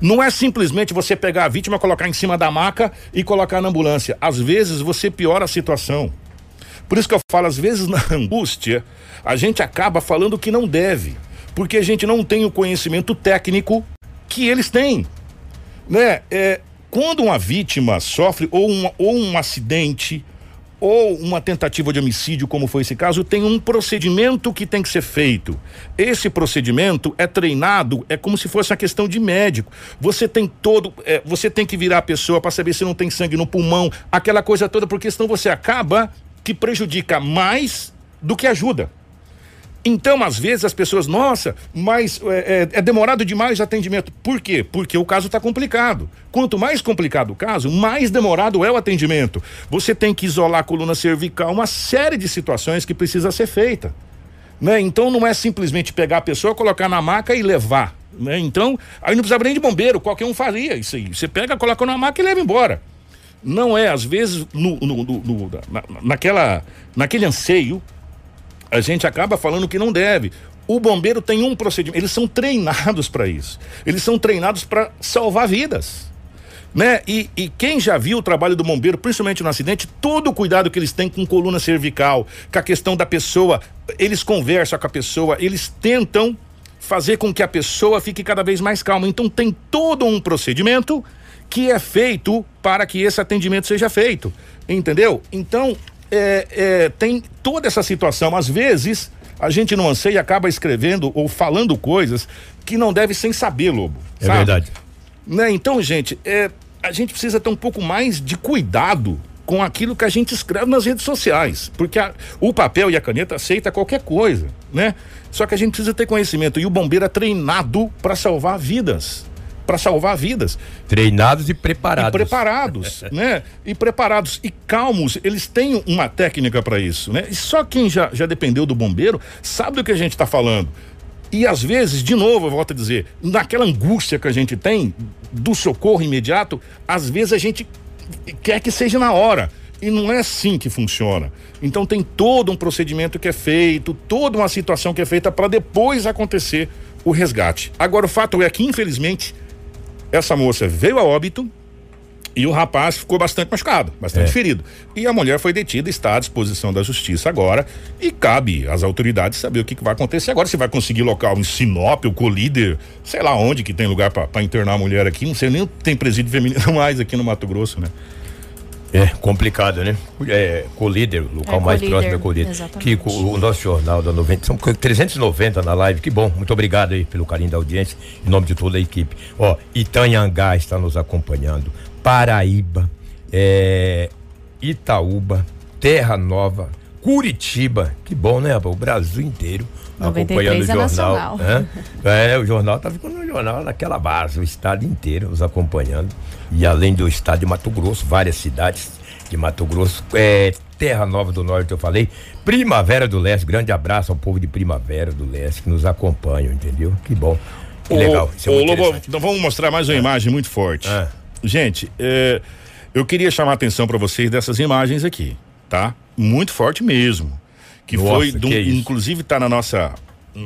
Não é simplesmente você pegar a vítima, colocar em cima da maca e colocar na ambulância. Às vezes você piora a situação. Por isso que eu falo, às vezes na angústia, a gente acaba falando que não deve, porque a gente não tem o conhecimento técnico que eles têm. Né? É, quando uma vítima sofre ou um, ou um acidente ou uma tentativa de homicídio, como foi esse caso, tem um procedimento que tem que ser feito. Esse procedimento é treinado, é como se fosse uma questão de médico. Você tem todo, é, você tem que virar a pessoa para saber se não tem sangue no pulmão, aquela coisa toda, porque senão você acaba que prejudica mais do que ajuda. Então, às vezes, as pessoas, nossa, mas é, é- é demorado demais o atendimento. Por quê? Porque o caso está complicado. Quanto mais complicado o caso, mais demorado é o atendimento. Você tem que isolar a coluna cervical, uma série de situações que precisa ser feita. Né? Então não é simplesmente pegar a pessoa, colocar na maca e levar. Né? Então, aí não precisa nem de bombeiro, qualquer um faria isso aí. Você pega, coloca na maca e leva embora. Não é, às vezes, no- no- no- na- naquela, naquele anseio, a gente acaba falando que não deve. O bombeiro tem um procedimento, eles são treinados para isso. Eles são treinados para salvar vidas. Né? E, e quem já viu o trabalho do bombeiro, principalmente no acidente, todo o cuidado que eles têm com coluna cervical, com a questão da pessoa, eles conversam com a pessoa, eles tentam fazer com que a pessoa fique cada vez mais calma. Então tem todo um procedimento que é feito para que esse atendimento seja feito. Entendeu? Então, é, é, tem toda essa situação. Às vezes, a gente não anseia e acaba escrevendo ou falando coisas que não deve sem saber, Lobo. É sabe? verdade. Né? Então, gente, é, a gente precisa ter um pouco mais de cuidado com aquilo que a gente escreve nas redes sociais, porque a- o papel e a caneta aceita qualquer coisa, né? Só que a gente precisa ter conhecimento e o bombeiro é treinado para salvar vidas, para salvar vidas Treinados e preparados. e preparados, né? E preparados e calmos, eles têm uma técnica para isso, né? E só quem já, já dependeu do bombeiro sabe do que a gente está falando. E às vezes, de novo, eu volto a dizer, naquela angústia que a gente tem do socorro imediato, às vezes a gente quer que seja na hora. E não é assim que funciona. Então tem todo um procedimento que é feito, toda uma situação que é feita para depois acontecer o resgate. Agora o fato é que, infelizmente, essa moça veio a óbito e o rapaz ficou bastante machucado, bastante É. ferido. E a mulher foi detida, está à disposição da justiça agora e cabe às autoridades saber o que, que vai acontecer agora. Se vai conseguir local em Sinop, o colíder, sei lá onde que tem lugar para internar a mulher aqui, não sei nem tem presídio feminino mais aqui no Mato Grosso, né? É complicado, né? É, colíder, o local É, mais Colíder, próximo é colíder. exatamente. Que o nosso jornal da 90, são 390 na live, que bom. Muito obrigado aí pelo carinho da audiência, em nome de toda a equipe. Ó, Itanhangá está nos acompanhando, Paraíba, é, Itaúba, Terra Nova, Curitiba, que bom, né, rapaz? O Brasil inteiro 93 acompanhando o é jornal. né? É, o jornal tá ficando no jornal naquela base, o estado inteiro nos acompanhando. E além do estado de Mato Grosso, várias cidades de Mato Grosso, é, Terra Nova do Norte, eu falei. Primavera do Leste, grande abraço ao povo de Primavera do Leste que nos acompanham, entendeu? Que bom. Que Ô, legal. Isso é muito Lobo, então vamos mostrar mais uma imagem muito forte. Ah. Gente, é, eu queria chamar a atenção para vocês dessas imagens aqui, tá? Muito forte mesmo. Que Nossa, foi, que isso. inclusive tá na nossa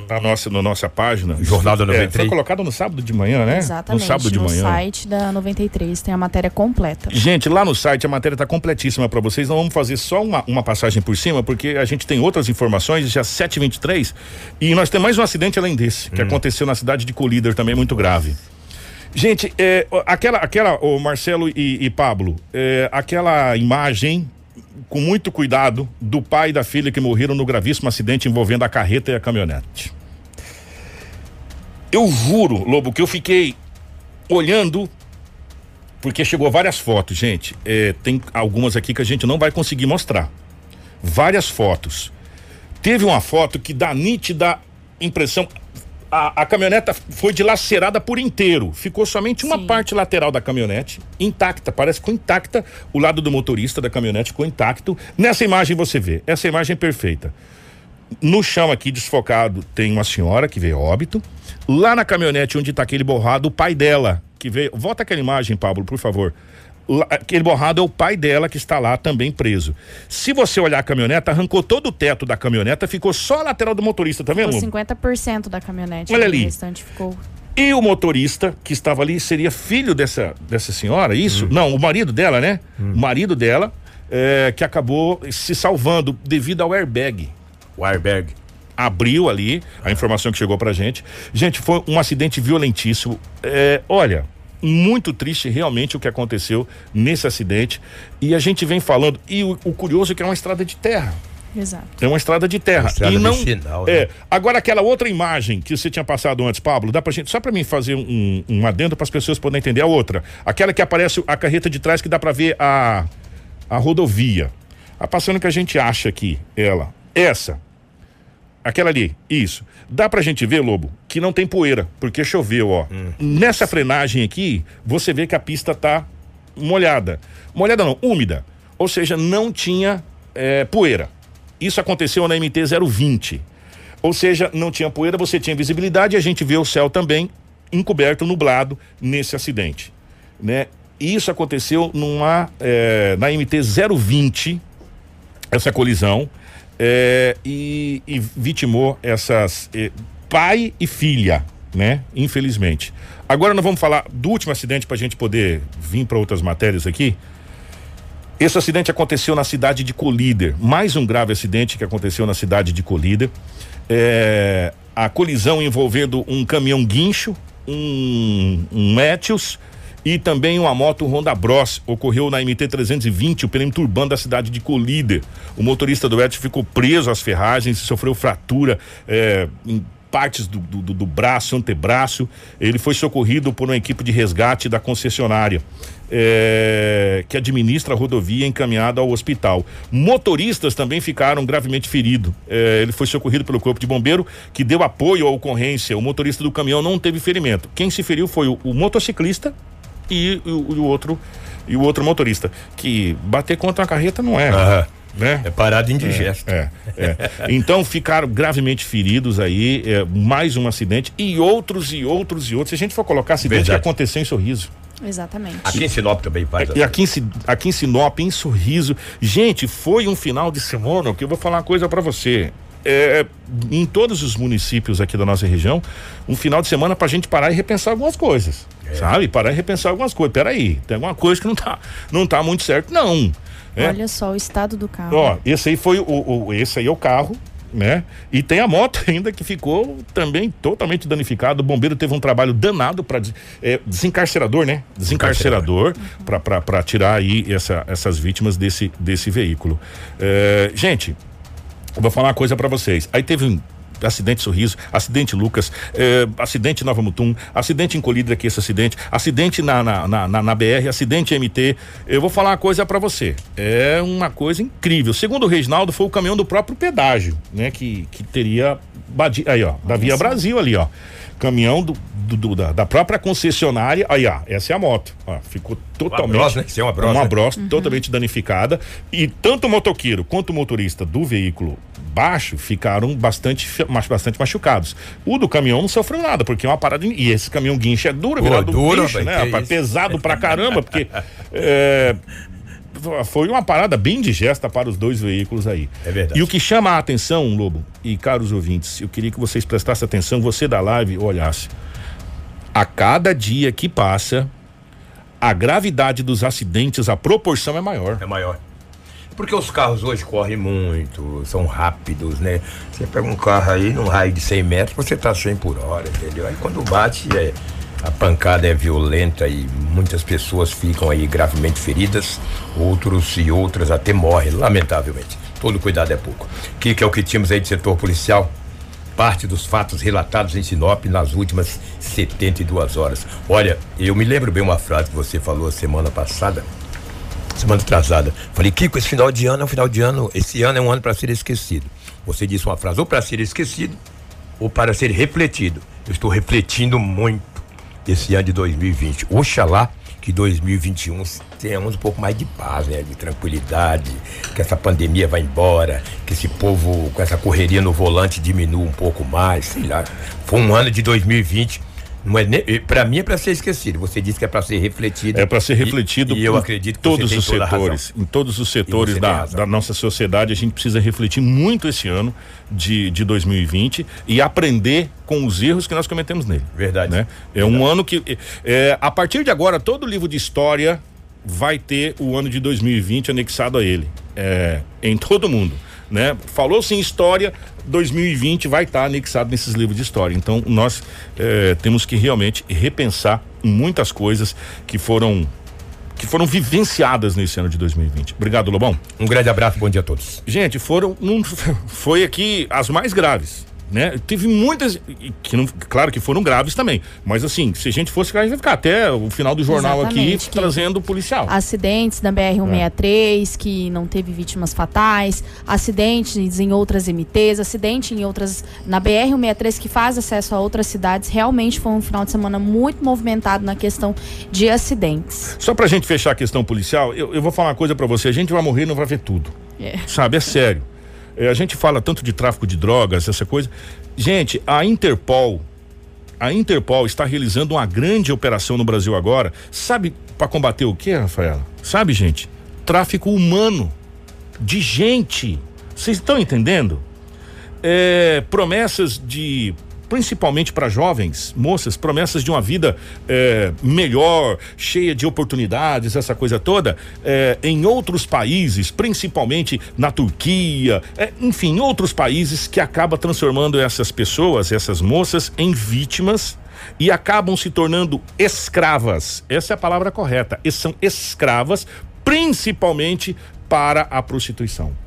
na nossa, na nossa página. Jornal da É, 93. foi colocado no sábado de manhã, né? Exatamente. No sábado de no manhã. site da 93 tem a matéria completa. Gente, lá no site a matéria está completíssima para vocês. Não vamos fazer só uma, uma passagem por cima, porque a gente tem outras informações, já 7h23. E nós temos mais um acidente além desse, que aconteceu na cidade de Colíder, também muito grave. Gente, é, aquela, aquela, o Marcelo e, e Pablo, é, aquela imagem, com muito cuidado, do pai e da filha que morreram no gravíssimo acidente envolvendo a carreta e a caminhonete. Eu juro, Lobo, que eu fiquei olhando porque chegou várias fotos, gente. É, tem algumas aqui que a gente não vai conseguir mostrar. Várias fotos. Teve uma foto que dá nítida impressão. A, a caminhoneta foi dilacerada por inteiro. Ficou somente uma Sim. parte lateral da caminhonete intacta. Parece que ficou intacta. O lado do motorista da caminhonete ficou intacto. Nessa imagem você vê. Essa imagem é perfeita. No chão aqui desfocado tem uma senhora que veio óbito. Lá na caminhonete onde está aquele borrado, o pai dela que veio. Volta aquela imagem, Pablo, por favor. Aquele borrado é o pai dela que está lá também preso. Se você olhar a caminhoneta, arrancou todo o teto da caminhoneta, ficou só a lateral do motorista, tá vendo? Ficou 50% da caminhonete. Olha O ali. restante ficou. E o motorista que estava ali seria filho dessa, dessa senhora, isso? Não, o marido dela, né? O marido dela, é, que acabou se salvando devido ao airbag. O airbag. abriu ali a informação que chegou pra gente. Gente, foi um acidente violentíssimo. É, olha, muito triste realmente o que aconteceu nesse acidente. E a gente vem falando. E o, o curioso é que é uma estrada de terra. Exato. É uma estrada de terra. Uma estrada e não. vicinal, né? é. Agora, aquela outra imagem que você tinha passado antes, Pablo, dá pra gente. Só pra mim fazer um, um adendo para as pessoas poderem entender a outra. Aquela que aparece a carreta de trás que dá pra ver a, a rodovia. A passando que a gente acha aqui, ela. Essa. Aquela ali, isso. Dá pra gente ver, Lobo, que não tem poeira, porque choveu, ó. Nessa frenagem aqui, você vê que a pista tá molhada. Molhada não, úmida. Ou seja, não tinha eh, poeira. Isso aconteceu na MT 020. Ou seja, não tinha poeira, você tinha visibilidade e a gente vê o céu também encoberto, nublado nesse acidente, né? Isso aconteceu numa eh, na MT 020 essa colisão é, e, e vitimou essas é, pai e filha, né? Infelizmente. Agora nós vamos falar do último acidente para a gente poder vir para outras matérias aqui. Esse acidente aconteceu na cidade de Colíder. Mais um grave acidente que aconteceu na cidade de Colíder. É, a colisão envolvendo um caminhão guincho, um, um Etios e também uma moto Honda Bros. Ocorreu na MT 320, o perímetro urbano da cidade de Colíder. O motorista do Etios ficou preso às ferragens, sofreu fratura é, em partes do, do, do braço, antebraço. Ele foi socorrido por uma equipe de resgate da concessionária. é, que administra a rodovia encaminhada ao hospital. Motoristas também ficaram gravemente feridos. É, ele foi socorrido pelo corpo de bombeiro que deu apoio à ocorrência. O motorista do caminhão não teve ferimento. Quem se feriu foi o, o motociclista e o, o outro e o outro motorista. Que bater contra uma carreta não é. Aham. Né? É parada indigesto. É, é. Então ficaram gravemente feridos aí, é, mais um acidente e outros e outros e outros. Se a gente for colocar acidente Verdade. que aconteceu em Sorriso. Exatamente. Aqui em Sinop também faz. E aqui em, aqui em Sinop, em Sorriso. Gente, foi um final de semana que eu vou falar uma coisa pra você. É, em todos os municípios aqui da nossa região, um final de semana pra gente parar e repensar algumas coisas. Sabe? Parar e repensar algumas coisas. Peraí, tem alguma coisa que não tá, não tá muito certo, não. É. Olha só o estado do carro. Ó, esse aí foi o, o- esse aí é o carro, né? E tem a moto ainda que ficou também totalmente danificado. O bombeiro teve um trabalho danado para desencarcerador, né? Desencarcerador pra para para tirar aí essa, essas vítimas desse desse veículo. É, gente, vou falar uma coisa pra vocês. Aí teve um acidente Sorriso, acidente Lucas, eh, acidente Nova Mutum, acidente em Colíder aqui esse acidente, acidente na, na, na, na- na BR, acidente MT. Eu vou falar uma coisa pra você. É uma coisa incrível. Segundo o Reginaldo, foi o caminhão do próprio pedágio, né? Que, que teria badi... aí, ó, da Via. Brasil ali, ó. Caminhão do, do- do- da, da própria concessionária. Aí, ó, essa é a moto. Ó, ficou totalmente. Bros, né? Isso é uma Bros, Uma né? Bros totalmente danificada. E tanto o motoqueiro quanto o motorista do veículo baixo ficaram bastante, bastante machucados. O do caminhão não sofreu nada, porque é uma parada. E esse caminhão guincho é duro, Pô, virado duro, guincho, né? rapaz? Pesado pra caramba, porque. é, foi uma parada bem digesta para os dois veículos aí. É verdade. E o que chama a atenção, Lobo, e caros ouvintes, eu queria que vocês prestassem atenção, você da live olhasse. A cada dia que passa, a gravidade dos acidentes, a proporção é maior. É maior. Porque os carros hoje correm muito, são rápidos, né? Você pega um carro aí num raio de 100 metros, você tá 100 por hora, entendeu? Aí quando bate, é, a pancada é violenta e muitas pessoas ficam aí gravemente feridas, outros e outras até morrem, lamentavelmente. Todo cuidado é pouco. O que, que é o que tínhamos aí de setor policial? Parte dos fatos relatados em Sinop nas últimas 72 horas. Olha, eu me lembro bem uma frase que você falou semana passada, semana atrasada. Falei, Kiko, esse final de ano é um final de ano, esse ano é um ano para ser esquecido. Você disse uma frase, ou para ser esquecido, ou para ser refletido. Eu estou refletindo muito esse ano de 2020. Oxalá que 2021 tenhamos um pouco mais de paz, né? De tranquilidade, que essa pandemia vá embora, que esse povo com essa correria no volante diminua um pouco mais, sei lá. Foi um ano de 2020 não é para mim é para ser esquecido. Você disse que é para ser refletido. É para ser refletido. E, e eu acredito que todos os setores, em todos os setores da, da nossa sociedade, a gente precisa refletir muito esse ano de, de 2020 e aprender com os erros que nós cometemos nele. Verdade. Né? É Verdade. um ano que é, a partir de agora todo livro de história vai ter o ano de 2020 anexado a ele. É, em todo mundo né? Falou-se em história, 2020 vai estar tá anexado nesses livros de história. Então, nós eh, temos que realmente repensar muitas coisas que foram que foram vivenciadas nesse ano de 2020. Obrigado, Lobão. Um grande abraço, bom dia a todos. Gente, foram não, foi aqui as mais graves né? Teve muitas que não, claro que foram graves também, mas assim, se a gente fosse, a gente vai ficar até o final do jornal Exatamente, aqui trazendo o policial. Acidentes na BR 163 é. que não teve vítimas fatais, acidentes em outras MTs, acidente em outras na BR 163 que faz acesso a outras cidades. Realmente foi um final de semana muito movimentado na questão de acidentes. Só pra gente fechar a questão policial, eu, eu vou falar uma coisa para você, a gente vai morrer e não vai ver tudo. É. Sabe, é sério. É, a gente fala tanto de tráfico de drogas, essa coisa. Gente, a Interpol, a Interpol está realizando uma grande operação no Brasil agora. Sabe para combater o que, Rafaela? Sabe, gente? Tráfico humano de gente. Vocês estão entendendo? É, promessas de principalmente para jovens, moças, promessas de uma vida é, melhor, cheia de oportunidades, essa coisa toda, é, em outros países, principalmente na Turquia, é, enfim, outros países que acaba transformando essas pessoas, essas moças, em vítimas e acabam se tornando escravas. Essa é a palavra correta. E são escravas, principalmente para a prostituição.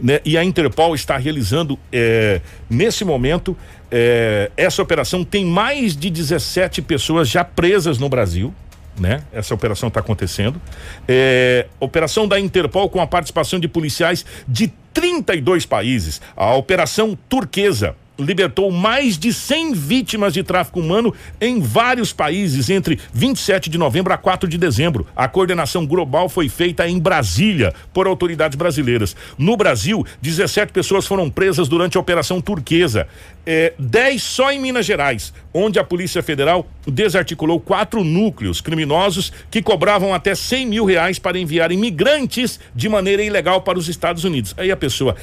Né? E a Interpol está realizando é, nesse momento é, essa operação tem mais de 17 pessoas já presas no Brasil. Né? Essa operação está acontecendo. É, operação da Interpol com a participação de policiais de 32 países. A operação turquesa libertou mais de 100 vítimas de tráfico humano em vários países entre 27 de novembro a 4 de dezembro. A coordenação global foi feita em Brasília por autoridades brasileiras. No Brasil, 17 pessoas foram presas durante a operação turquesa. É, 10 só em Minas Gerais, onde a Polícia Federal desarticulou quatro núcleos criminosos que cobravam até 100 mil reais para enviar imigrantes de maneira ilegal para os Estados Unidos. Aí a pessoa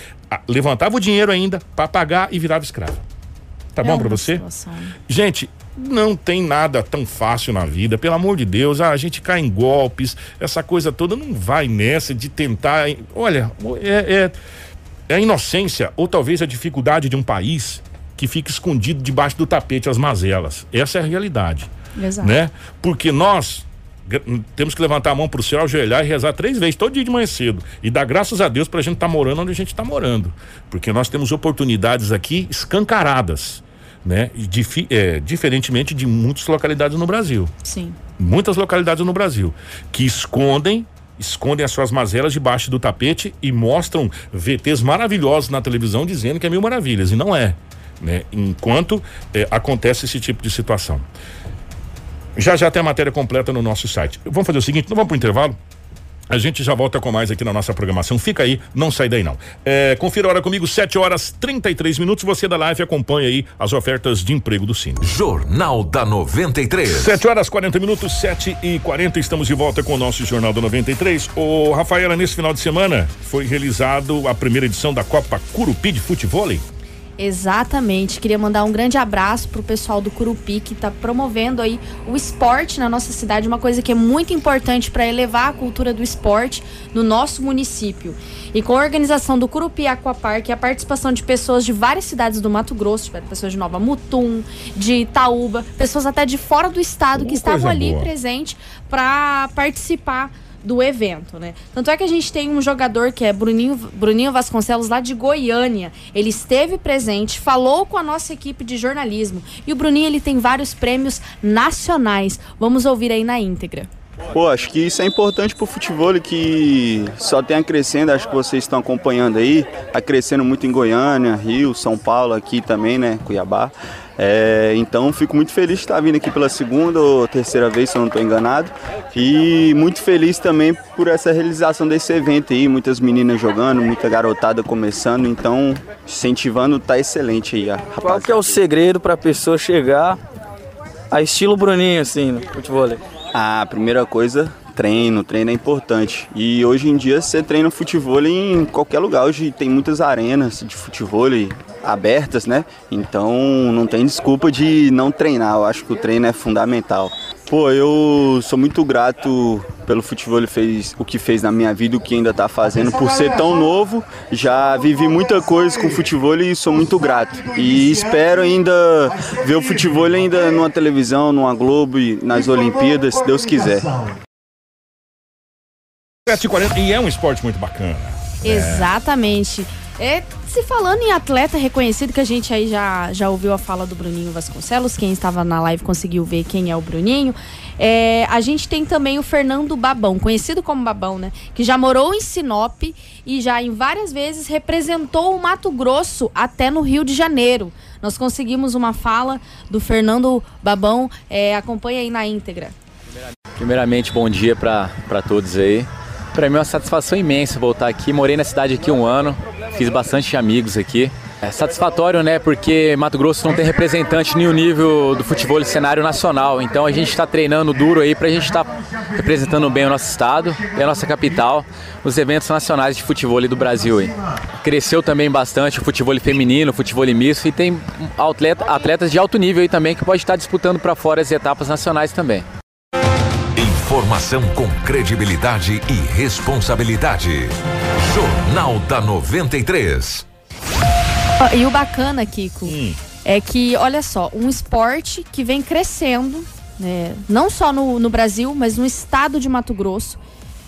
levantava o dinheiro ainda para pagar e virava escrava. Tá é bom para você? Situação. Gente, não tem nada tão fácil na vida, pelo amor de Deus. Ah, a gente cai em golpes, essa coisa toda não vai nessa de tentar. Olha, é, é, é a inocência ou talvez a dificuldade de um país que fica escondido debaixo do tapete as mazelas. Essa é a realidade. Exato. Né? Porque nós temos que levantar a mão para o céu, ajoelhar e rezar três vezes, todo dia de manhã cedo. E dar graças a Deus para a gente estar tá morando onde a gente está morando. Porque nós temos oportunidades aqui escancaradas. Né? Dif é, diferentemente de muitas localidades no Brasil. Sim. Muitas localidades no Brasil que escondem escondem as suas mazelas debaixo do tapete e mostram VTs maravilhosos na televisão dizendo que é mil maravilhas e não é, né? Enquanto é, acontece esse tipo de situação. Já já tem a matéria completa no nosso site. Vamos fazer o seguinte, não vamos para o intervalo? A gente já volta com mais aqui na nossa programação. Fica aí, não sai daí não. É, confira a hora comigo, 7 horas 33 minutos. Você da live acompanha aí as ofertas de emprego do Cine. Jornal da 93. 7 horas 40 minutos, 7 e 40 Estamos de volta com o nosso Jornal da 93. O Rafaela, nesse final de semana foi realizado a primeira edição da Copa Curupi de Futebol. Exatamente. Queria mandar um grande abraço pro pessoal do Curupi que está promovendo aí o esporte na nossa cidade, uma coisa que é muito importante para elevar a cultura do esporte no nosso município. E com a organização do Curupi Aquapark e a participação de pessoas de várias cidades do Mato Grosso, pessoas de Nova Mutum, de Itaúba, pessoas até de fora do estado Uh, que estavam ali boa. presente para participar do evento, né? Tanto é que a gente tem um jogador que é Bruninho, Bruninho Vasconcelos lá de Goiânia. Ele esteve presente, falou com a nossa equipe de jornalismo. E o Bruninho ele tem vários prêmios nacionais. Vamos ouvir aí na íntegra. Pô, acho que isso é importante pro futebol que só tem a crescendo, acho que vocês estão acompanhando aí, tá crescendo muito em Goiânia, Rio, São Paulo, aqui também, né, Cuiabá. É, então fico muito feliz de estar vindo aqui pela segunda ou terceira vez, se eu não estou enganado. E muito feliz também por essa realização desse evento aí, muitas meninas jogando, muita garotada começando, então incentivando tá excelente aí, a Qual que é o segredo pra pessoa chegar a estilo Bruninho, assim, no futebol? A primeira coisa, treino. Treino é importante. E hoje em dia você treina futebol em qualquer lugar. Hoje tem muitas arenas de futebol abertas, né? Então não tem desculpa de não treinar. Eu acho que o treino é fundamental. Pô, eu sou muito grato pelo futebol ele fez o que fez na minha vida, o que ainda tá fazendo. Por ser tão novo, já vivi muita coisa com futebol e sou muito grato. E espero ainda ver o futebol ainda numa televisão, numa Globo e nas Olimpíadas, se Deus quiser. 7h40 e é um esporte muito bacana. Exatamente. É, se falando em atleta reconhecido, que a gente aí já, já ouviu a fala do Bruninho Vasconcelos, quem estava na live conseguiu ver quem é o Bruninho. É, a gente tem também o Fernando Babão, conhecido como Babão, né? Que já morou em Sinop e já em várias vezes representou o Mato Grosso até no Rio de Janeiro. Nós conseguimos uma fala do Fernando Babão, é, acompanha aí na íntegra. Primeiramente, bom dia para todos aí. Para mim é uma satisfação imensa voltar aqui. Morei na cidade aqui um ano, fiz bastante amigos aqui. É satisfatório, né? Porque Mato Grosso não tem representante nenhum nível do futebol e cenário nacional. Então a gente está treinando duro aí para a gente estar representando bem o nosso estado e a nossa capital nos eventos nacionais de futebol do Brasil. Aí. Cresceu também bastante o futebol feminino, o futebol misto e tem atleta, atletas de alto nível aí também que pode estar disputando para fora as etapas nacionais também. Informação com credibilidade e responsabilidade. Jornal da 93. E o bacana, Kiko, é que, olha só, um esporte que vem crescendo, né, não só no, no Brasil, mas no estado de Mato Grosso.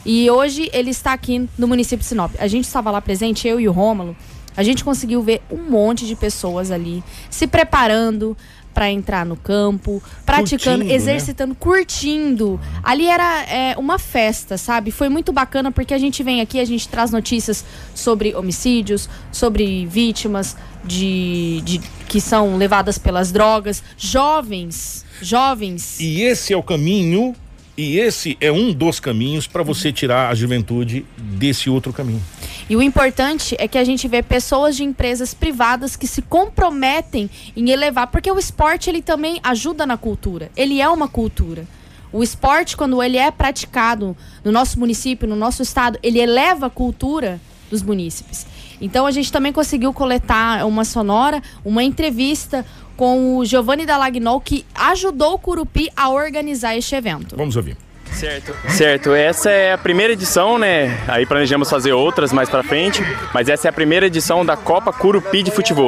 E hoje ele está aqui no município de Sinop. A gente estava lá presente, eu e o Rômulo. A gente conseguiu ver um monte de pessoas ali se preparando para entrar no campo, praticando, Curtindo, né? exercitando, curtindo. Ali era é, uma festa, sabe? Foi muito bacana porque a gente vem aqui, a gente traz notícias sobre homicídios, sobre vítimas de, de que são levadas pelas drogas, jovens, jovens. E esse é o caminho, e esse é um dos caminhos para você tirar a juventude desse outro caminho. E o importante é que a gente vê pessoas de empresas privadas que se comprometem em elevar, porque o esporte ele também ajuda na cultura. Ele é uma cultura. O esporte, quando ele é praticado no nosso município, no nosso estado, ele eleva a cultura dos munícipes. Então a gente também conseguiu coletar uma sonora, uma entrevista com o Giovanni Dalagnol, que ajudou o Curupi a organizar este evento. Vamos ouvir. Certo. Certo, essa é a primeira edição, né? Aí planejamos fazer outras mais pra frente, mas essa é a primeira edição da Copa Curupi de Futebol.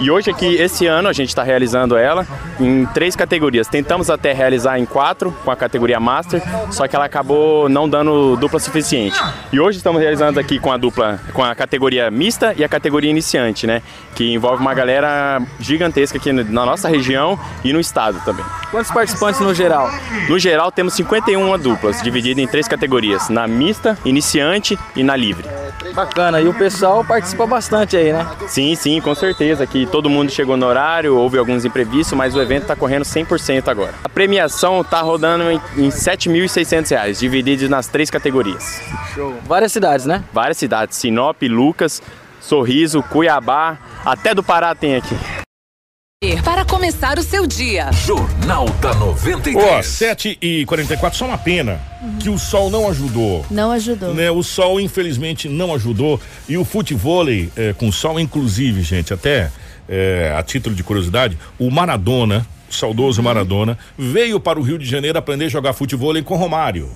E hoje aqui, esse ano, a gente está realizando ela em três categorias. Tentamos até realizar em quatro, com a categoria Master, só que ela acabou não dando dupla suficiente. E hoje estamos realizando aqui com a dupla, com a categoria mista e a categoria iniciante, né? Que envolve uma galera gigantesca aqui na nossa região e no estado também. Quantos participantes no geral? No geral, temos 51 duplas, divididas em três categorias: na mista, iniciante e na livre. Bacana, e o pessoal participa bastante aí, né? Sim, sim, com certeza. Que todo mundo chegou no horário, houve alguns imprevistos, mas o evento está correndo 100% agora. A premiação está rodando em, em 7.600 reais, divididos nas três categorias. Show. Várias cidades, né? Várias cidades: Sinop, Lucas, Sorriso, Cuiabá, até do Pará tem aqui. Para começar o seu dia. Jornal da 93. Ó, 7 e 44 só uma pena que o sol não ajudou. Não ajudou. Né, o sol, infelizmente, não ajudou. E o futevôlei é, com sol, inclusive, gente, até é, a título de curiosidade, o Maradona, o saudoso Maradona, veio para o Rio de Janeiro aprender a jogar futevôlei com Romário,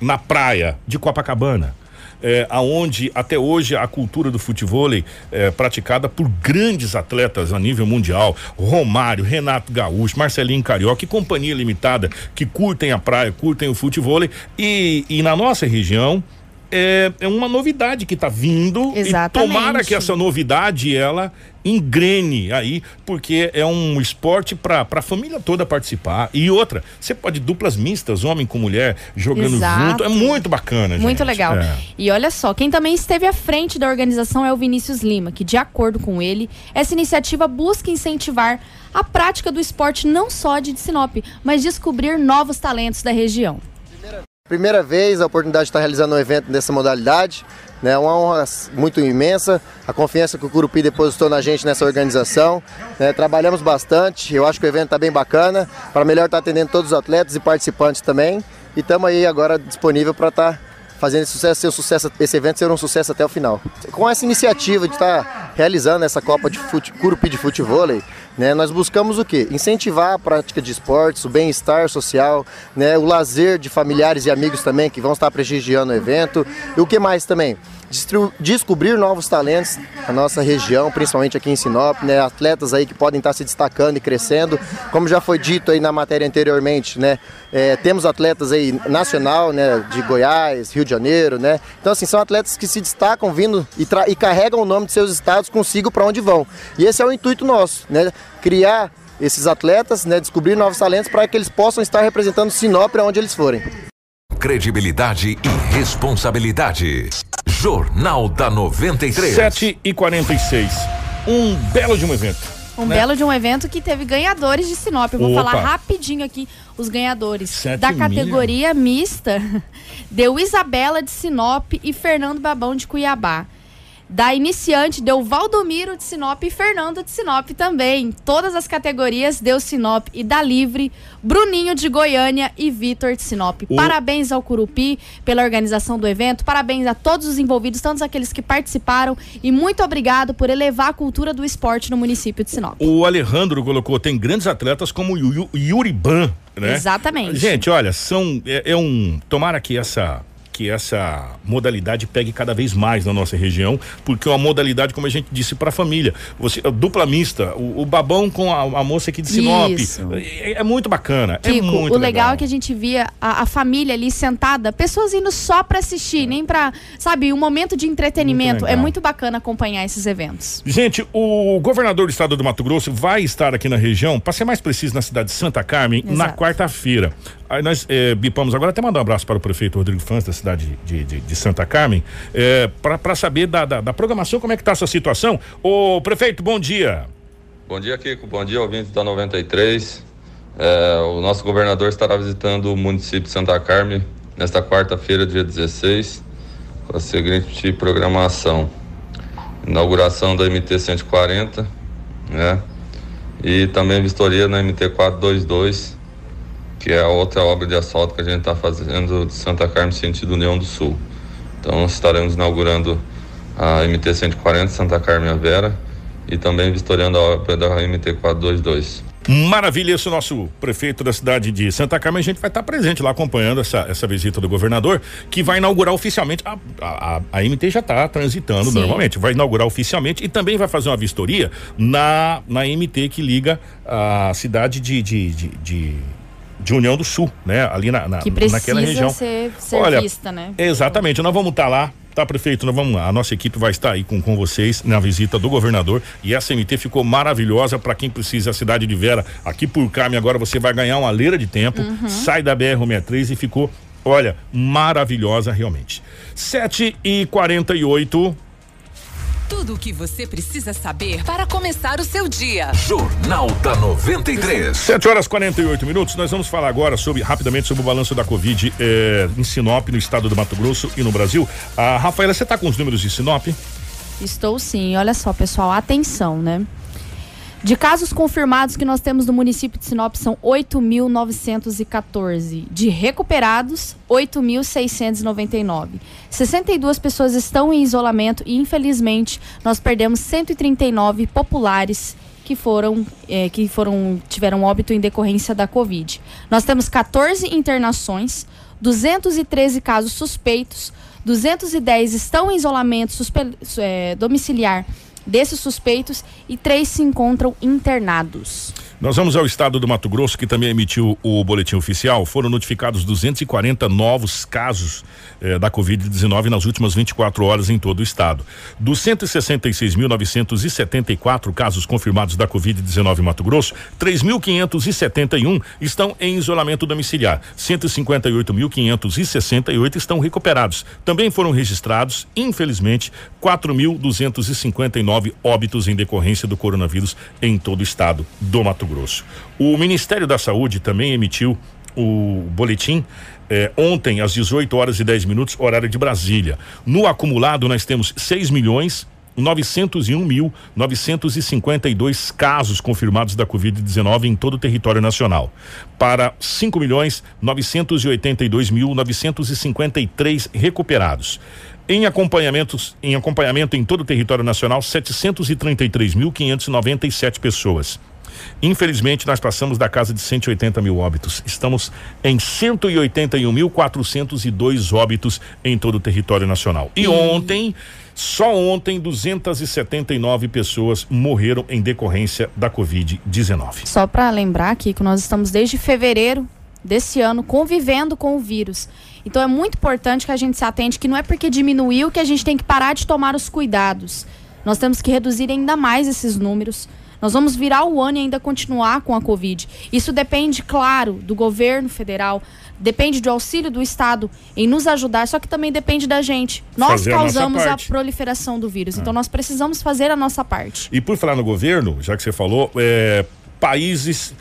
na praia de Copacabana. É, aonde até hoje a cultura do futevôlei é praticada por grandes atletas a nível mundial, Romário, Renato Gaúcho, Marcelinho Carioca e companhia limitada que curtem a praia, curtem o futevôlei e, e na nossa região é, é uma novidade que está vindo. Exatamente. e tomara que essa novidade ela engrene aí, porque é um esporte para a família toda participar. E outra, você pode duplas mistas, homem com mulher, jogando Exato. junto. É muito bacana, gente. Muito legal. É. E olha só, quem também esteve à frente da organização é o Vinícius Lima, que, de acordo com ele, essa iniciativa busca incentivar a prática do esporte não só de Sinop, mas descobrir novos talentos da região. Primeira vez a oportunidade de estar realizando um evento dessa modalidade, né? Uma honra muito imensa, a confiança que o Curupi depositou na gente nessa organização. né? Trabalhamos bastante, eu acho que o evento está bem bacana, para melhor estar atendendo todos os atletas e participantes também. E estamos aí agora disponível para estar fazendo esse sucesso, ser um sucesso, esse evento ser um sucesso até o final. Com essa iniciativa de estar realizando essa Copa de fute, Curupi de Futevôlei, né, nós buscamos o quê? Incentivar a prática de esportes, o bem-estar social, né, o lazer de familiares e amigos também que vão estar prestigiando o evento. E o que mais também? Descobrir novos talentos na nossa região, principalmente aqui em Sinop, né, atletas aí que podem estar se destacando e crescendo. Como já foi dito aí na matéria anteriormente, né, é, temos atletas aí nacional, né, de Goiás, Rio de Janeiro, né. Então assim são atletas que se destacam vindo e, e carregam o nome de seus estados consigo para onde vão. E esse é o intuito nosso, né, criar esses atletas, né, descobrir novos talentos para que eles possam estar representando Sinop onde eles forem. Credibilidade e responsabilidade. Jornal da 93. 7 e 46 Um belo de um evento. Um né? belo de um evento que teve ganhadores de Sinop. Eu vou Opa. falar rapidinho aqui os ganhadores. Sete da mil. categoria mista, deu Isabela de Sinop e Fernando Babão de Cuiabá. Da iniciante, deu Valdomiro de Sinop e Fernando de Sinop também. Todas as categorias deu Sinop e da Livre, Bruninho de Goiânia e Vitor de Sinop. O- Parabéns ao Curupi pela organização do evento, parabéns a todos os envolvidos, tantos aqueles que participaram e muito obrigado por elevar a cultura do esporte no município de Sinop. O Alejandro colocou, tem grandes atletas como Yuri Ban, né? Exatamente. Gente, olha, são é, é um tomara que essa que essa modalidade pegue cada vez mais na nossa região, porque é uma modalidade, como a gente disse, para a família. Você dupla mista, o, o babão com a, a moça aqui de Sinop, Isso. é, é muito bacana. é Kiko, muito o legal, é que a gente via a, a família ali sentada, pessoas indo só pra assistir, nem pra, sabe, um momento de entretenimento. Muito é legal. muito bacana acompanhar esses eventos. Gente, o governador do estado do Mato Grosso vai estar aqui na região, para ser mais preciso, na cidade de Santa Carmen, na Exato. quarta-feira. Aí nós eh, bipamos agora, até mandar um abraço para o prefeito Rodrigo Fãs, da cidade de, de- de Santa Carmen, eh, para saber da, da, da programação, como é que está essa situação. Ô, prefeito, bom dia. Bom dia, Kiko. Bom dia, ouvintes da 93. É, o nosso governador estará visitando o município de Santa Carmen nesta quarta-feira, dia 16, com a seguinte programação: inauguração da MT 140, né? E também vistoria na MT 422, que é a outra obra de asfalto que a gente está fazendo de Santa Carmen sentido União do Sul. Então estaremos inaugurando a MT 140 Santa Carmen a Vera e também vistoriando a obra da MT 422. Maravilha, esse é o nosso prefeito da cidade de Santa Carmen. A gente vai estar presente lá acompanhando essa, essa visita do governador, que vai inaugurar oficialmente. A, a, a- a MT já está transitando Sim. normalmente, vai inaugurar oficialmente e também vai fazer uma vistoria na, na MT que liga a cidade de, de, de, de, de União do Sul, né? Ali na, na, Que precisa naquela região. ser, ser Olha, vista, né? Exatamente, nós vamos estar lá. Tá, prefeito, nós vamos, a nossa equipe vai estar aí com, com vocês na visita do governador e essa MT ficou maravilhosa para quem precisa a cidade de Vera aqui por Carme agora você vai ganhar uma leira de tempo, Uhum. sai da BR-63 e ficou Olha, maravilhosa realmente. 7 e 48 Tudo o que você precisa saber para começar o seu dia. Jornal da 93. 7 horas 48 minutos. Nós vamos falar agora sobre rapidamente sobre o balanço da Covid eh, em Sinop, no estado do Mato Grosso e no Brasil. A Rafaela, você está com os números de Sinop? Estou sim. Olha só, pessoal, atenção, né? De casos confirmados que nós temos no município de Sinop são 8.914. De recuperados, 8.699. 62 pessoas estão em isolamento e, infelizmente, nós perdemos 139 populares que foram, eh, que foram tiveram óbito em decorrência da Covid. Nós temos 14 internações, 213 casos suspeitos, 210 estão em isolamento suspe- eh, domiciliar desses suspeitos e três se encontram internados. Nós vamos ao estado do Mato Grosso, que também emitiu o boletim oficial. Foram notificados 240 novos casos eh, da Covid-19 nas últimas 24 horas em todo o estado. Dos 166.974 casos confirmados da Covid-19 em Mato Grosso, 3.571 estão em isolamento domiciliar. 158.568 estão recuperados. Também foram registrados, infelizmente, 4.259 óbitos em decorrência do coronavírus em todo o estado do Mato Grosso. O Ministério da Saúde também emitiu o boletim eh, ontem às 18 horas e 10 minutos, horário de Brasília. No acumulado, nós temos 6 milhões 901.952 casos confirmados da Covid-19 em todo o território nacional, para 5 milhões 982.953 recuperados. Em acompanhamentos, em acompanhamento em todo o território nacional, 733.597 pessoas. Infelizmente, nós passamos da casa de 180 mil óbitos. Estamos em 181.402 óbitos em todo o território nacional. E ontem, só ontem, 279 pessoas morreram em decorrência da Covid-19. Só para lembrar aqui que nós estamos desde fevereiro desse ano convivendo com o vírus. Então é muito importante que a gente se atente que não é porque diminuiu que a gente tem que parar de tomar os cuidados. Nós temos que reduzir ainda mais esses números. Nós vamos virar o ano e ainda continuar com a Covid. Isso depende, claro, do governo federal, depende do auxílio do Estado em nos ajudar, só que também depende da gente. Nós Fazer a causamos a, parte. proliferação do vírus. Então nós precisamos fazer a nossa parte. E por falar no governo, já que você falou, é, países.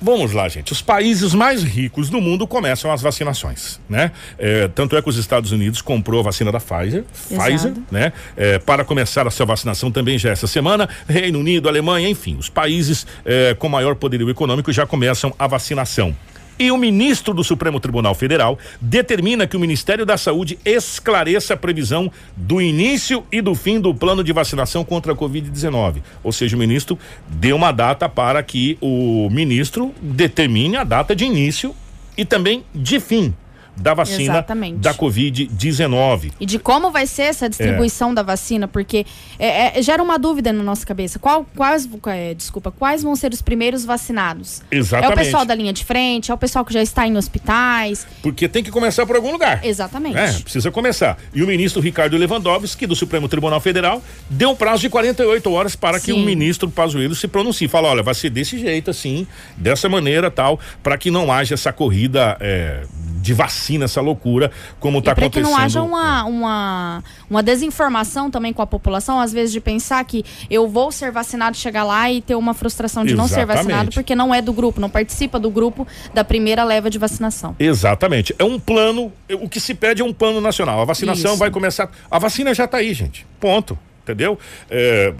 Vamos lá, gente. Os países mais ricos do mundo começam as vacinações, né? É, tanto é que os Estados Unidos comprou a vacina da Pfizer, Exato. Pfizer, né? É, para começar a sua vacinação também já essa semana. Reino Unido, Alemanha, enfim, os países é, com maior poderio econômico já começam a vacinação. E o ministro do Supremo Tribunal Federal determina que o Ministério da Saúde esclareça a previsão do início e do fim do plano de vacinação contra a Covid-19. Ou seja, o ministro deu uma data para que o ministro determine a data de início e também de fim da vacina Exatamente. da Covid-19. E de como vai ser essa distribuição da vacina, porque é, é, gera uma dúvida na nossa cabeça. Qual, quais, é, desculpa, quais vão ser os primeiros vacinados? É o Exatamente. pessoal da linha de frente, é o pessoal que já está em hospitais. Porque tem que começar por algum lugar. Exatamente. É, precisa começar. E o ministro Ricardo Lewandowski, do Supremo Tribunal Federal, deu um prazo de 48 horas para que Sim. o ministro Pazuello se pronuncie. Fala, olha, vai ser desse jeito, assim, dessa maneira, tal, para que não haja essa corrida é, de vacina, essa loucura, como está para que acontecendo. não haja uma, uma, uma desinformação também com a população, às vezes de pensar que eu vou ser vacinado, chegar lá e ter uma frustração de não ser Exatamente. vacinado, porque não é do grupo, não participa do grupo da primeira leva de vacinação. Exatamente. É um plano, o que se pede é um plano nacional. A vacinação Isso. vai começar. A vacina já está aí, gente. Ponto. Entendeu? É,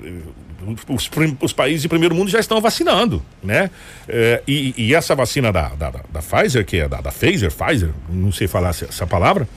os, os países de primeiro mundo já estão vacinando, né? É, e, e essa vacina da, da, da- Pfizer, que é da, da Pfizer, Pfizer, não sei falar essa, essa palavra,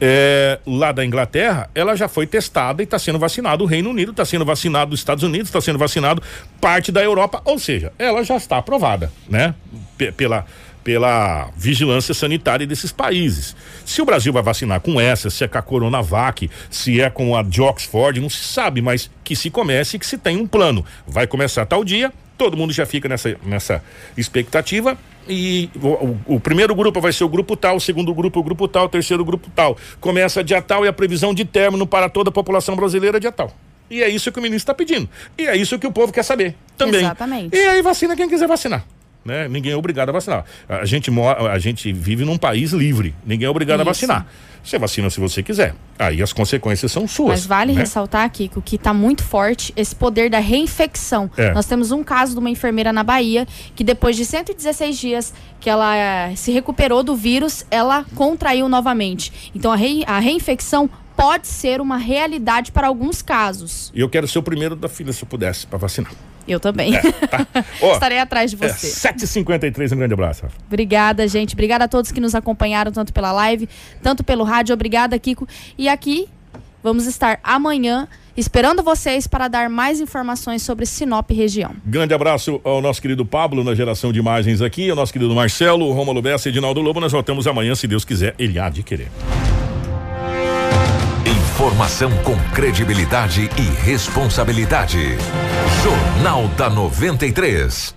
é, lá da Inglaterra, ela já foi testada e está sendo vacinado o Reino Unido, está sendo vacinado os Estados Unidos, está sendo vacinado parte da Europa, ou seja, ela já está aprovada, né? P- pela, pela vigilância sanitária desses países. Se o Brasil vai vacinar com essa, se é com a Coronavac, se é com a de Oxford, não se sabe, mas que se comece e que se tem um plano. Vai começar tal dia, todo mundo já fica nessa, nessa expectativa. E o, o- o primeiro grupo vai ser o grupo tal, o segundo grupo o grupo tal, o terceiro grupo tal. Começa dia tal e a previsão de término para toda a população brasileira é dia tal. E é isso que o ministro está pedindo. E é isso que o povo quer saber também. Exatamente. E aí vacina quem quiser vacinar. Né? Ninguém é obrigado a vacinar. A gente mora, a gente vive num país livre. Ninguém é obrigado Isso. a vacinar. Você vacina se você quiser. Aí as consequências são suas. Mas vale né? ressaltar, Kiko, que está muito forte esse poder da reinfecção. É. Nós temos um caso de uma enfermeira na Bahia que depois de 116 dias que ela eh, se recuperou do vírus, ela contraiu novamente. Então a, rei- a reinfecção pode ser uma realidade para alguns casos. E eu quero ser o primeiro da fila, se eu pudesse, para vacinar. Eu também. Ó, Estarei atrás de É, você. 7h53, um grande abraço. Obrigada, gente. Obrigada a todos que nos acompanharam, tanto pela live, tanto pelo rádio. Obrigada, Kiko. E aqui vamos estar amanhã esperando vocês para dar mais informações sobre Sinop região. Grande abraço ao nosso querido Pablo na geração de imagens aqui, ao nosso querido Marcelo, Romulo Bessa e Edinaldo Lobo. Nós voltamos amanhã, se Deus quiser, ele há de querer. Informação com credibilidade e responsabilidade. Jornal da 93.